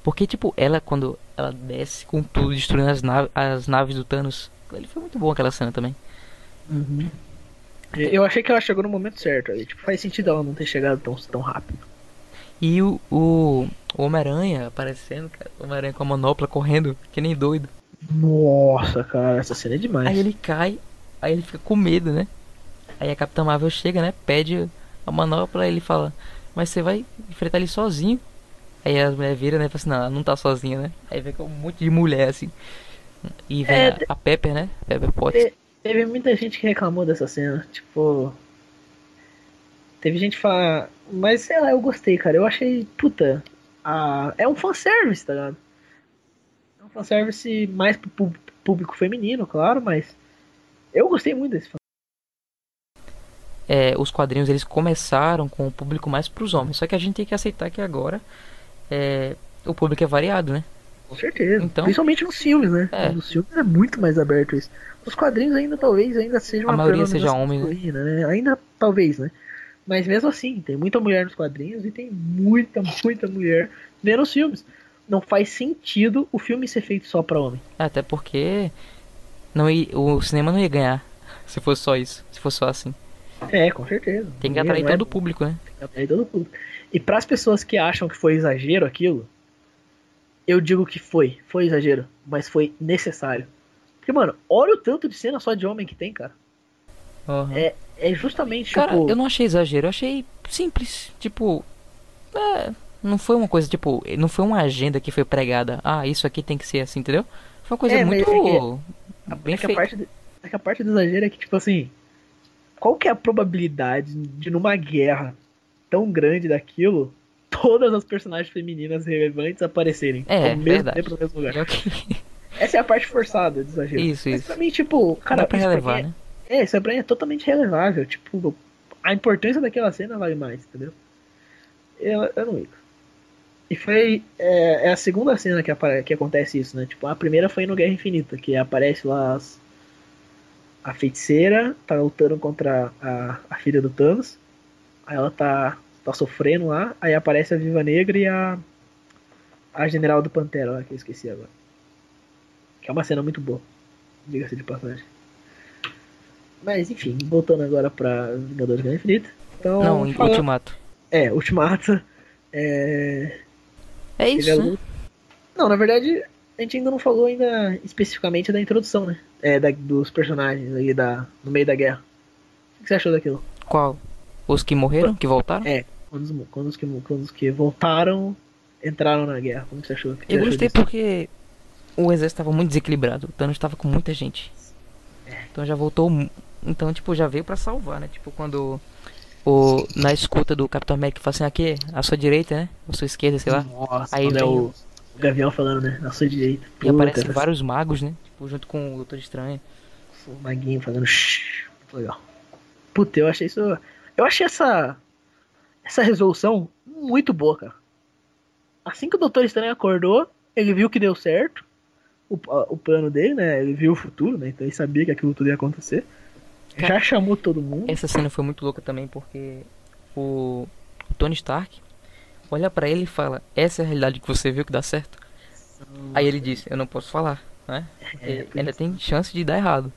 Porque, tipo, ela quando ela desce com tudo, destruindo as, naves as naves do Thanos. Ele foi muito bom aquela cena também. Uhum. Eu achei que ela chegou no momento certo ali. Tipo, faz sentido ela não ter chegado tão, tão rápido. E o, o, o Homem-Aranha aparecendo, cara. O Homem-Aranha com a manopla correndo, que nem doido. Nossa, cara, essa cena é demais. Aí ele cai, aí ele fica com medo, né? Aí a Capitã Marvel chega, né? Pede a manopla, ele fala, mas você vai enfrentar ele sozinho. Aí as mulheres viram, né? E fala assim, não, ela não tá sozinha, né? Aí vem com um monte de mulher, assim. E vem É, a, a Pepper, né? Pepper Potts. Teve muita gente que reclamou dessa cena. Tipo. Teve gente que fala. Mas sei lá, eu gostei, cara. Eu achei. Puta. A... É um fanservice, tá ligado? É um fanservice mais pro pú- público feminino, claro, mas. Eu gostei muito desse é, os quadrinhos eles começaram com o público mais pros homens. Só que a gente tem que aceitar que agora é, o público é variado, né? Com certeza. Então- Principalmente nos filmes, né? É. Nos filmes é muito mais aberto isso. Os quadrinhos ainda talvez ainda seja A uma maioria seja homem, né? né? Ainda talvez, né? Mas mesmo assim, tem muita mulher nos quadrinhos e tem muita, muita mulher vendo os filmes. Não faz sentido o filme ser feito só pra homem. Até porque não ia- o cinema não ia ganhar se fosse só isso, se fosse só assim. É, com certeza. Tem que é- atrair é- todo o público, né? tem que atrair todo o público. E pras pessoas que acham que foi exagero aquilo, eu digo que foi. Foi exagero, mas foi necessário. Porque, mano, olha o tanto de cena só de homem que tem, cara. Uhum. É, é justamente, Cara, tipo... eu não achei exagero, eu achei simples. Tipo, é, não foi uma coisa, tipo, não foi uma agenda que foi pregada. Ah, isso aqui tem que ser assim, entendeu? Foi uma coisa É, muito A, bem é, que a parte, do- é que a parte do exagero é que, tipo assim, qual que é a probabilidade de numa guerra tão grande daquilo, todas as personagens femininas relevantes aparecerem É, ao mesmo verdade. tempo no mesmo lugar? Que- Essa é a parte forçada do exagero. Isso, Mas isso. pra mim, tipo, cara, Dá pra pra relevar, mim é- né? É, isso pra mim é totalmente relevável. Tipo, a importância daquela cena vale mais, entendeu? Eu, eu não ligo. E foi. É, é a segunda cena que, apare- que acontece isso, né? Tipo, a primeira foi no Guerra Infinita, que aparece lá as- a feiticeira tá lutando contra a, a filha do Thanos. Aí ela tá, tá sofrendo lá. Aí aparece a Viva Negra e a. A general do Pantera lá, que eu esqueci agora. Que é uma cena muito boa. Diga-se de passagem. Mas enfim, voltando agora pra Vingadores Guerra Infinita. Então, Não, em fala- Ultimato. É, Ultimato. É. É isso, né? Não, na verdade, a gente ainda não falou ainda especificamente da introdução, né? É, da- dos personagens aí da, no meio da guerra. O que você achou daquilo? Qual? Os que morreram, que voltaram? É, quando os, quando os, que, quando os que voltaram entraram na guerra. Como você achou? Que você Eu gostei disso? porque o exército tava muito desequilibrado. O Thanos tava com muita gente. Então já voltou. Então, tipo, já veio pra salvar, né? Tipo, quando o na escuta do Capitão América fala assim: aqui, à sua direita, né? À sua esquerda, sei lá. Nossa, Aí é vem o, o Gavião falando, né? Na sua direita. E aparecem vários magos, né? Tipo, junto com o Doutor Estranho. O maguinho fazendo. Muito legal. Puta, eu achei isso. Eu achei essa. Essa resolução muito boa, cara. Assim que o Doutor Estranho acordou, ele viu que deu certo. O, o plano dele, né? Ele viu o futuro, né? Então ele sabia que aquilo tudo ia acontecer. Já chamou todo mundo. Essa cena foi muito louca também porque o, o Tony Stark olha pra ele e fala: Essa é a realidade que você viu que dá certo? Aí ele diz: Eu não posso falar, né? É, ainda tem chance de dar errado.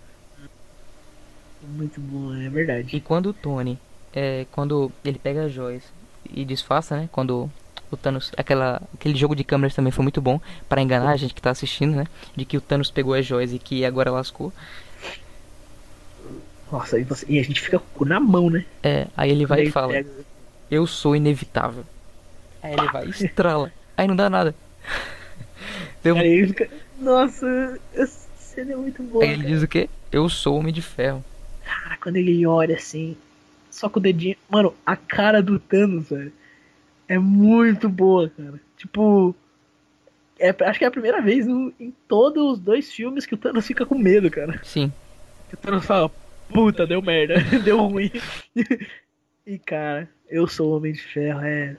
Muito bom, é verdade. E quando o Tony, é, quando ele pega as joias e disfarça, né? Quando o Thanos, aquela, aquele jogo de câmeras também foi muito bom para enganar a gente que tá assistindo, né? De que o Thanos pegou as joias e que agora lascou. Nossa, e, você- e a gente fica com o cu na mão, né? É, aí ele vai e fala: pega- Eu sou inevitável. Aí ele vai estrala. Aí não dá nada. Deu- Aí ele fica. Nossa, essa cena é muito boa. Aí ele diz o quê? Eu sou Homem de Ferro. Cara, quando ele olha assim, só com o dedinho. Mano, a cara do Thanos, velho, é muito boa, cara. Tipo. É, acho que é a primeira vez no- em todos os dois filmes que o Thanos fica com medo, cara. Sim. Que o Thanos fala, puta, deu merda, <laughs> deu ruim. <laughs> e cara, eu sou o Homem de Ferro, é.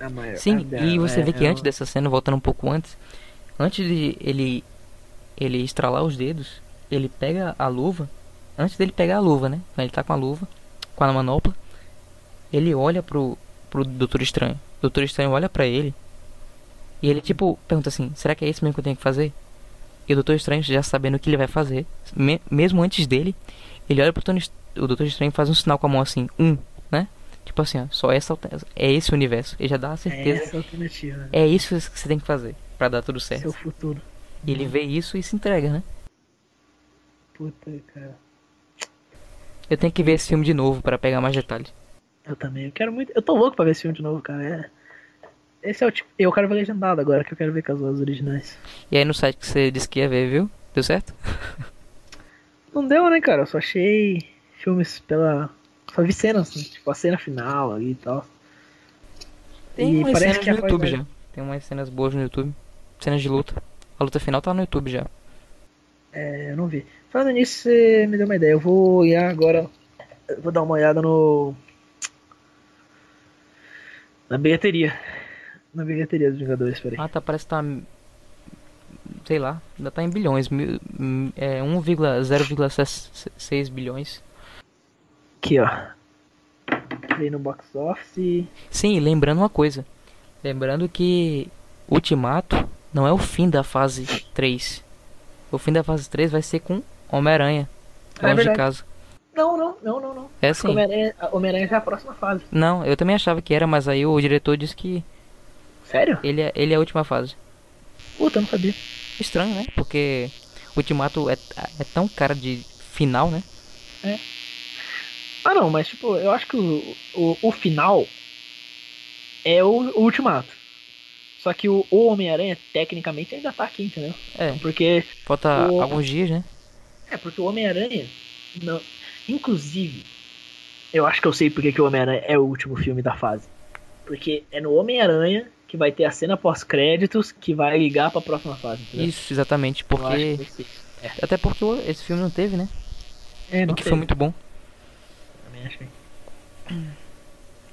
A maior, Sim, a- e você é, vê que é antes dessa cena, voltando um pouco antes, antes de ele ele estralar os dedos, ele pega a luva, antes dele pegar a luva, né? Ele tá com a luva, com a manopla, ele olha pro pro Doutor Estranho. O Doutor Estranho olha pra ele e ele tipo pergunta assim: "Será que é isso mesmo que eu tenho que fazer?" E o Doutor Estranho já sabendo o que ele vai fazer, me- mesmo antes dele, ele olha pro Tony, o Doutor Estranho faz um sinal com a mão assim, um, né? Tipo assim, ó, só essa é esse o universo. Ele já dá a É certeza. essa a alternativa. É isso que você tem que fazer pra dar tudo Seu certo. futuro. E ele vê isso e se entrega, né? Puta, cara. Eu tenho que ver esse filme de novo pra pegar mais detalhes. Eu também. Eu quero muito. Eu tô louco pra ver esse filme de novo, cara. É... Esse é o tipo. Eu quero ver legendado agora, que eu quero ver com as vozes originais. E aí no site que você disse que ia ver, viu? Deu certo? <laughs> Não deu, né, cara? Eu só achei filmes pela. Só vi cenas, né? tipo a cena final ali e tal. Tem E umas parece cenas que no YouTube já. Tem umas cenas boas no YouTube. Cenas de luta. A luta final tá no YouTube já. É, eu não vi. Falando nisso, você me deu uma ideia. Eu vou olhar agora. Vou dar uma olhada no. Na bilheteria. na bilheteria dos Vingadores, peraí. Ah, tá, parece que tá. Sei lá, ainda tá em bilhões. mil- É 1,0,6 bilhões. Aqui, ó. Veio no box office. Sim, lembrando uma coisa. Lembrando que Ultimato não é o fim da fase 3. O fim da fase 3 vai ser com Homem-Aranha. Ah, é Longe de casa. Não, não, não, não, não. É Acho que sim. Homem-Aranha já é a próxima fase. Não, eu também achava que era, mas aí o diretor disse que Sério? ele é, ele é a última fase. Puta, não sabia. Estranho, né? Porque Ultimato é, é tão cara de final, né? Ah, não, mas tipo, eu acho que o, o, o final é o, o ultimato. Só que o, o Homem-Aranha, tecnicamente, ainda tá aqui, entendeu? É, Porque. falta O- alguns dias, né? É, porque o Homem-Aranha. Não... Inclusive, eu acho que eu sei porque que o Homem-Aranha é o último filme da fase. Porque é no Homem-Aranha que vai ter a cena pós-créditos que vai ligar pra próxima fase, entendeu? Isso, exatamente. Porque. sei. Até porque o- esse filme não teve, né? É, O não que sei. foi muito bom. Também achei.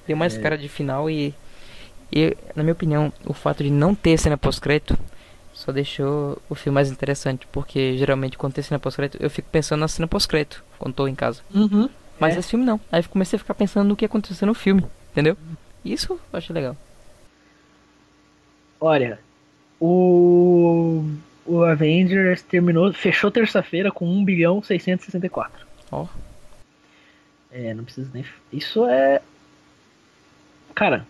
Tem mais É. cara de final e, e, na minha opinião, o fato de não ter cena pós-crédito só deixou o filme mais interessante. Porque geralmente quando tem cena pós-crédito, eu fico pensando na cena pós-crédito quando tô em casa. Uhum. Mas É. esse filme não. Aí eu comecei a ficar pensando no que aconteceu no filme, entendeu? Isso eu achei legal. Olha, o, o Avengers terminou, fechou terça-feira com 1 bilhão 664. Ó. É, não precisa nem. Isso é. Cara,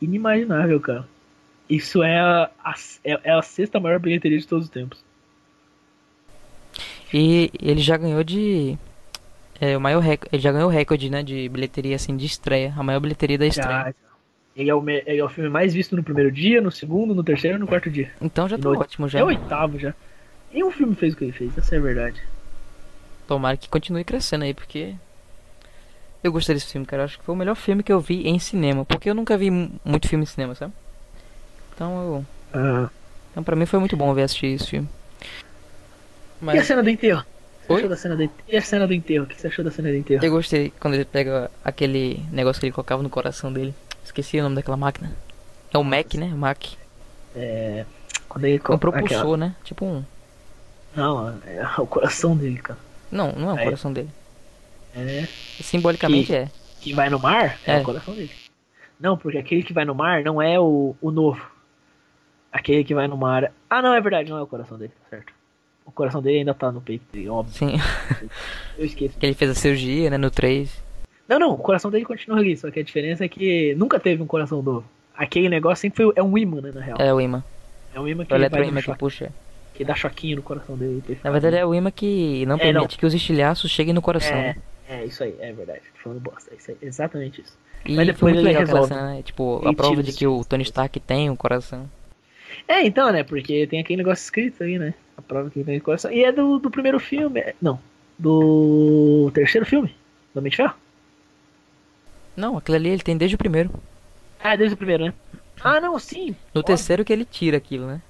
inimaginável, cara. Isso é a, é, é a sexta maior bilheteria de todos os tempos. E ele já ganhou de. É, o maior recorde. Ele já ganhou o recorde, né? De bilheteria assim de estreia. A maior bilheteria da estreia. Ele, é o, me- ele é o filme mais visto no primeiro dia, no segundo, no terceiro e no quarto dia. Então já tá No- ótimo já. É o oitavo já. Nenhum filme fez o que ele fez, essa é a verdade. Tomara que continue crescendo aí, porque. Eu gostei desse filme, cara. Eu Acho que foi o melhor filme que eu vi em cinema. Porque eu nunca vi mu- muito filme em cinema, sabe? Então eu. Ah. Então pra mim foi muito bom ver assistir esse filme. E a Mas cena do enterro? Oi? da cena do? E a cena do enterro? O que você achou da cena do enterro? eu gostei quando ele pega aquele negócio que ele colocava no coração dele. Esqueci o nome daquela máquina. É o Mac, né? Mac. É. Quando ele É um propulsor, aquela- né? Tipo um. Não, é o coração dele, cara. Não, não é o Aí. coração dele. É. Simbolicamente Que- é. Que vai no mar é, É. o coração dele. Não, porque aquele que vai no mar não é o, o novo. Aquele que vai no mar. Ah, não, é verdade, não é o coração dele, certo. O coração dele ainda tá no peito dele, óbvio. Sim. Eu esqueço. <laughs> que ele fez a cirurgia, né? No 3. Não, não, o coração dele continua ali, só que a diferença é que nunca teve um coração novo. Aquele negócio sempre foi. É um imã, né, na real. É o imã. É um imã que, O vai eletroimã no que puxa. que dá choquinho no coração dele. ele Na verdade é o imã que não É, permite não. que os estilhaços cheguem no coração. É, né? É, isso aí, é verdade. Tô falando bosta. Isso aí, exatamente isso. E Mas depois ele legal resolve. cena, né? Tipo, Ele a prova de que o. Tony Stark tem um coração. É, então, né? Porque tem aquele negócio escrito aí, né? A prova que ele tem coração. E é do, do primeiro filme. é- Não. Do terceiro filme. Do Homem de Ferro. Não, aquilo ali ele tem desde o primeiro. Ah, desde o primeiro, né? Ah, não, sim. No Óbvio. terceiro que ele tira aquilo, né?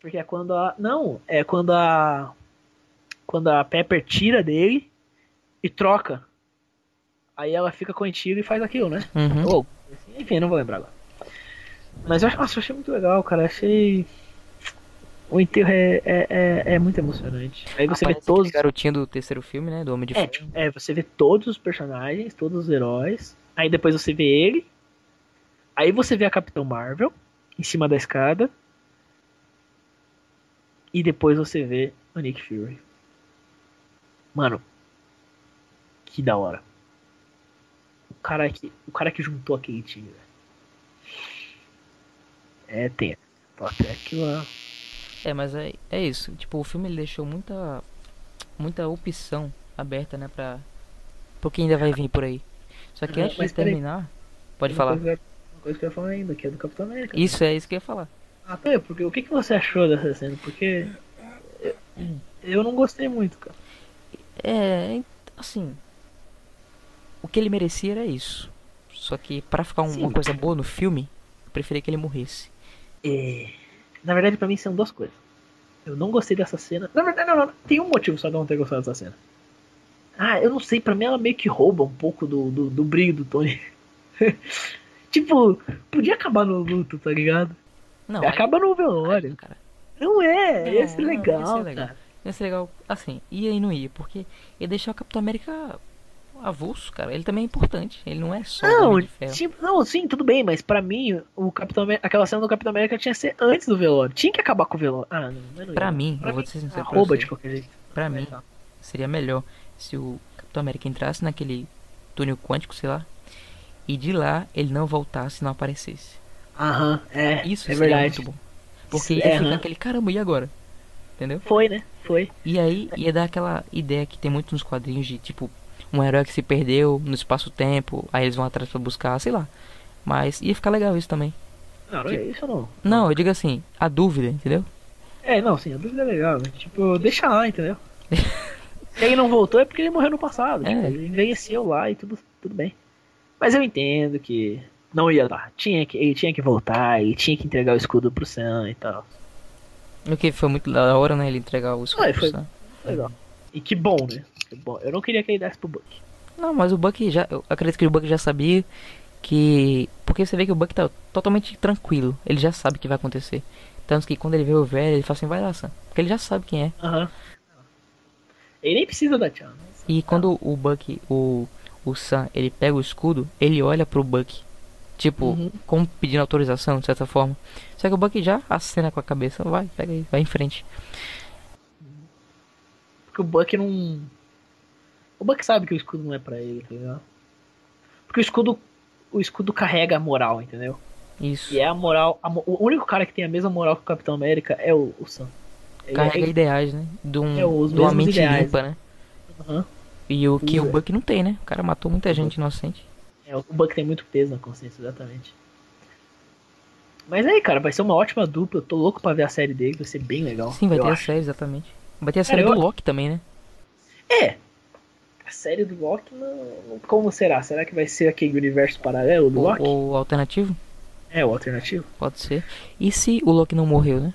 Porque é quando a. Não, é quando a. Quando a Pepper tira dele e troca. Aí ela fica contigo e faz aquilo, né? Uhum. Ou, enfim, não vou lembrar agora. Mas eu, acho- nossa, eu achei muito legal, cara. Achei. O enterro é, é, é, é muito emocionante. Aí você vê Aparece todos. aquele garotinho do terceiro filme, né? Do Homem de É, Ferro. é, você vê todos os personagens, todos os heróis. Aí depois você vê ele. Aí você vê a Capitão Marvel em cima da escada. E depois você vê o Nick Fury. Mano, que da hora. O cara que, o cara que juntou aquele time, velho. É, tem. Até aquilo lá. É, mas é, é isso. Tipo, o filme ele deixou muita muita opção aberta, né, pra pro que ainda vai vir por aí. Só que antes mas de terminar, pode Uma falar. Coisa, uma coisa que eu ia falar ainda, que é do Capitão América. Isso é isso que eu ia falar. Ah, tá, porque o que, que você achou dessa cena? Porque eu, eu não gostei muito, cara. É, assim, o que ele merecia era isso. Só que pra ficar um- uma coisa boa no filme, eu preferia que ele morresse. É, na verdade, pra mim são duas coisas. Eu não gostei dessa cena. Na verdade, não, não, tem um motivo só de não ter gostado dessa cena. Ah, eu não sei, pra mim ela meio que rouba um pouco do, do, do brilho do Tony. <laughs> Tipo, podia acabar no luto, tá ligado? Não, Acaba no velório. cara. Não é, Não, ia ser não, legal, ia ser legal. cara. Ia ser legal, assim, ia e não ia, porque ia deixar o Capitão América avulso, cara. Ele também é importante. Ele não é só Não, Homem de Ferro. tipo, não, sim, tudo bem, mas pra mim, o Capitão América, aquela cena do Capitão América tinha que ser antes do velório. Tinha que acabar com o velório. Ah, não, não Pra ia. mim, Pra eu vou te ser sincero pra arroba você. de qualquer jeito. Pra mim, Tá. seria melhor se o Capitão América entrasse naquele túnel quântico, sei lá, e de lá ele não voltasse e não aparecesse. Aham, é, Isso é seria verdade. muito bom. Porque ia é, ficar aquele caramba, e agora? Entendeu? Foi, né? Foi. E aí ia dar aquela ideia que tem muito nos quadrinhos de tipo um herói que se perdeu no espaço-tempo, aí eles vão atrás pra buscar, sei lá. Mas ia ficar legal isso também. Não, não é isso não. Não, eu digo assim, a dúvida, entendeu? É, não, sim, a dúvida é legal, né? Tipo, deixa lá, entendeu? <laughs> Se ele não voltou é porque ele morreu no passado. É. Tipo, ele envelheceu lá e tudo, tudo bem. Mas eu entendo que não ia dar. Tinha que, ele tinha que voltar e tinha que entregar o escudo pro Sam e tal. O que foi muito da hora, né? Ele entregar o escudo. Ah, pro foi- Sam. Legal. E que bom, né? Bom. Eu não queria que ele desse pro Buck. Não, mas o Buck já. Eu acredito que o Buck já sabia que. Porque você vê que o Buck tá totalmente tranquilo. Ele já sabe o que vai acontecer. Tanto que quando ele vê o velho, ele fala assim, vai lá, Sam. Porque ele já sabe quem é. Aham. Ele nem precisa da tchau. E quando o Buck, o, o Sam, ele pega o escudo, ele olha pro Buck. Tipo, Uhum. como pedindo autorização, de certa forma. Só que o Buck já acena com a cabeça. Vai, pega aí, vai em frente. Porque o Buck não. O Buck sabe que o escudo não é pra ele, tá ligado? Porque o escudo. O escudo carrega a moral, entendeu? Isso. E é a moral. a o único cara que tem a mesma moral que o Capitão América é o, o Sam. Ele Carrega é- ideais, né? De, um, É, de uma mente ideais. limpa, né? Aham. E o que o Isso, é. Buck não tem, né? O cara matou muita gente inocente. É, o Buck tem muito peso na consciência, exatamente. Mas aí, cara, vai ser uma ótima dupla. Eu tô louco pra ver a série dele, vai ser bem legal. Sim, vai ter a acho. série, exatamente. Vai ter a série Cara, do eu- Loki também, né? É. A série do Loki, não, como será? Será que vai ser aquele universo paralelo do Loki? O, o alternativo? É, o alternativo. Pode ser. E se o Loki não morreu, né?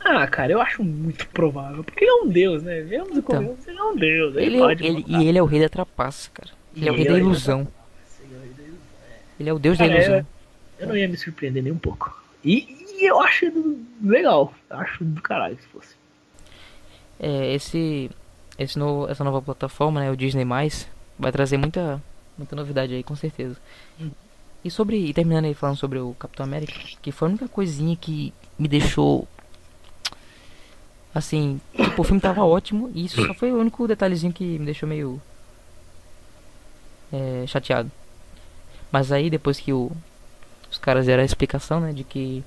Ah, cara, eu acho muito provável. Porque ele é um deus, né? Vemos e Então. comemos, ele é um deus. Ele, Ele, pode ele, e ele é o rei da trapaça, cara. Ele é o rei da Ele é o rei da ilusão. Ele é o deus da Cara, ilusão. Eu não ia me surpreender nem um pouco. E, e eu acho legal. Acho do caralho se fosse. É, esse, esse novo, essa nova plataforma, né, o Disney+, vai trazer muita, muita novidade aí, com certeza. E sobre, e terminando aí falando sobre o Capitão América, que foi a única coisinha que me deixou, assim, tipo, o filme tava ótimo, e isso só foi o único detalhezinho que me deixou meio é, chateado. Mas aí, depois que o, os caras deram a explicação, né, de que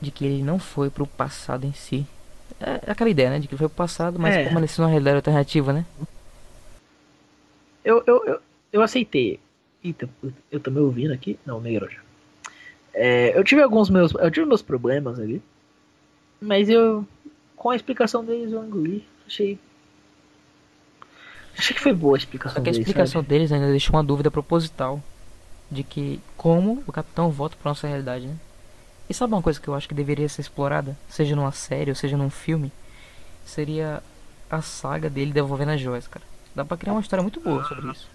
de que ele não foi pro passado em si. É aquela ideia, né? De que foi pro passado, mas É. permaneceu numa realidade alternativa, né? Eu, eu, eu, eu aceitei. Eita, eu- tô me ouvindo aqui? Não, já. É, eu tive alguns meus. Eu tive meus problemas ali. Mas eu. Com a explicação deles eu engoli. Achei. Achei que foi boa a explicação Só que a deles. explicação sabe? deles ainda deixou uma dúvida proposital de que como o Capitão volta pra nossa realidade, né? E sabe uma coisa que eu acho que deveria ser explorada, seja numa série ou seja num filme, seria a saga dele devolvendo as joias, cara. Dá pra criar uma história muito boa sobre isso.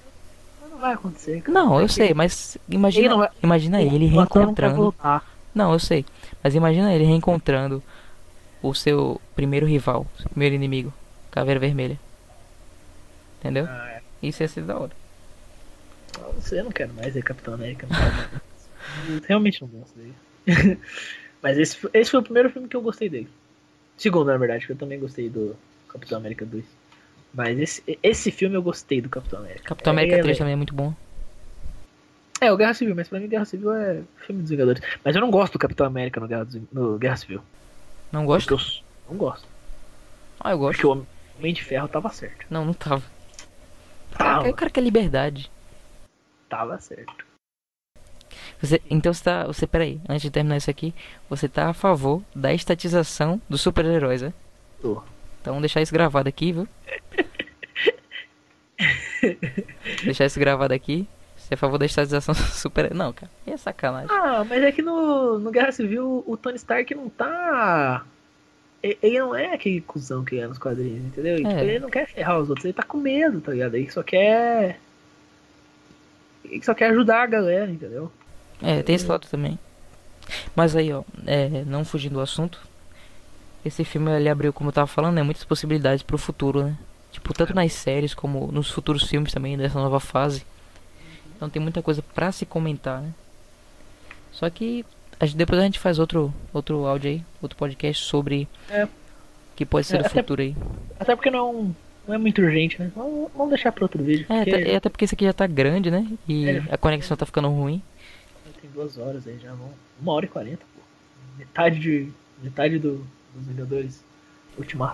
Não vai acontecer. cara. Não, eu sei, mas imagina, Ele vai- imagina ele reencontrando. Não, eu sei. Mas imagina ele reencontrando o seu primeiro rival, seu primeiro inimigo, Caveira Vermelha. Entendeu? Ah, é. Isso ia ser da hora. Eu não quero mais ver Capitão América. não. <laughs> Realmente não gosto dele. <laughs> Mas esse, foi- esse foi o primeiro filme que eu gostei dele. Segundo, na verdade, que eu também gostei do Capitão América 2. Mas esse, esse filme eu gostei do Capitão América. Capitão É, América é, 3 também é muito bom. É, o Guerra Civil, mas pra mim Guerra Civil é filme dos Vingadores. Mas eu não gosto do Capitão América no Guerra, no Guerra Civil. Não Porque s- não gosto. Ah, eu Porque gosto. o Homem de Ferro tava certo. Não, não tava. Tava, O cara quer liberdade. tava certo. Você, então você tá. Você, peraí, antes de terminar isso aqui, você tá a favor da estatização dos super-heróis, né? Tô. Então deixar isso gravado aqui, viu? <laughs> deixar isso gravado aqui. Você é a favor da estatização dos super Não, cara. É sacanagem. Ah, mas é que no, no Guerra Civil o Tony Stark não tá. Ele não é aquele cuzão que é nos quadrinhos, entendeu? Tipo, É. ele não quer ferrar os outros, ele tá com medo, tá ligado? Ele só quer. ele só quer ajudar a galera, entendeu? É, tem esse lado também. Mas aí, ó, é, não fugindo do assunto, esse filme ele abriu, como eu tava falando, né, muitas possibilidades pro futuro, né? Tipo, tanto nas séries como nos futuros filmes também dessa nova fase. Então tem muita coisa pra se comentar, né? Só que a gente- depois a gente faz outro outro áudio aí, outro podcast sobre É. que pode ser É, o futuro aí. Até porque não não é muito urgente, né? Vamos, vamos deixar pra outro vídeo. É, porque até, é até porque esse aqui já tá grande, né? E É. a conexão tá ficando ruim. Duas horas aí já, vão. Uma hora e quarenta, pô. Metade de. Metade do, dos Vingadores Ultimato.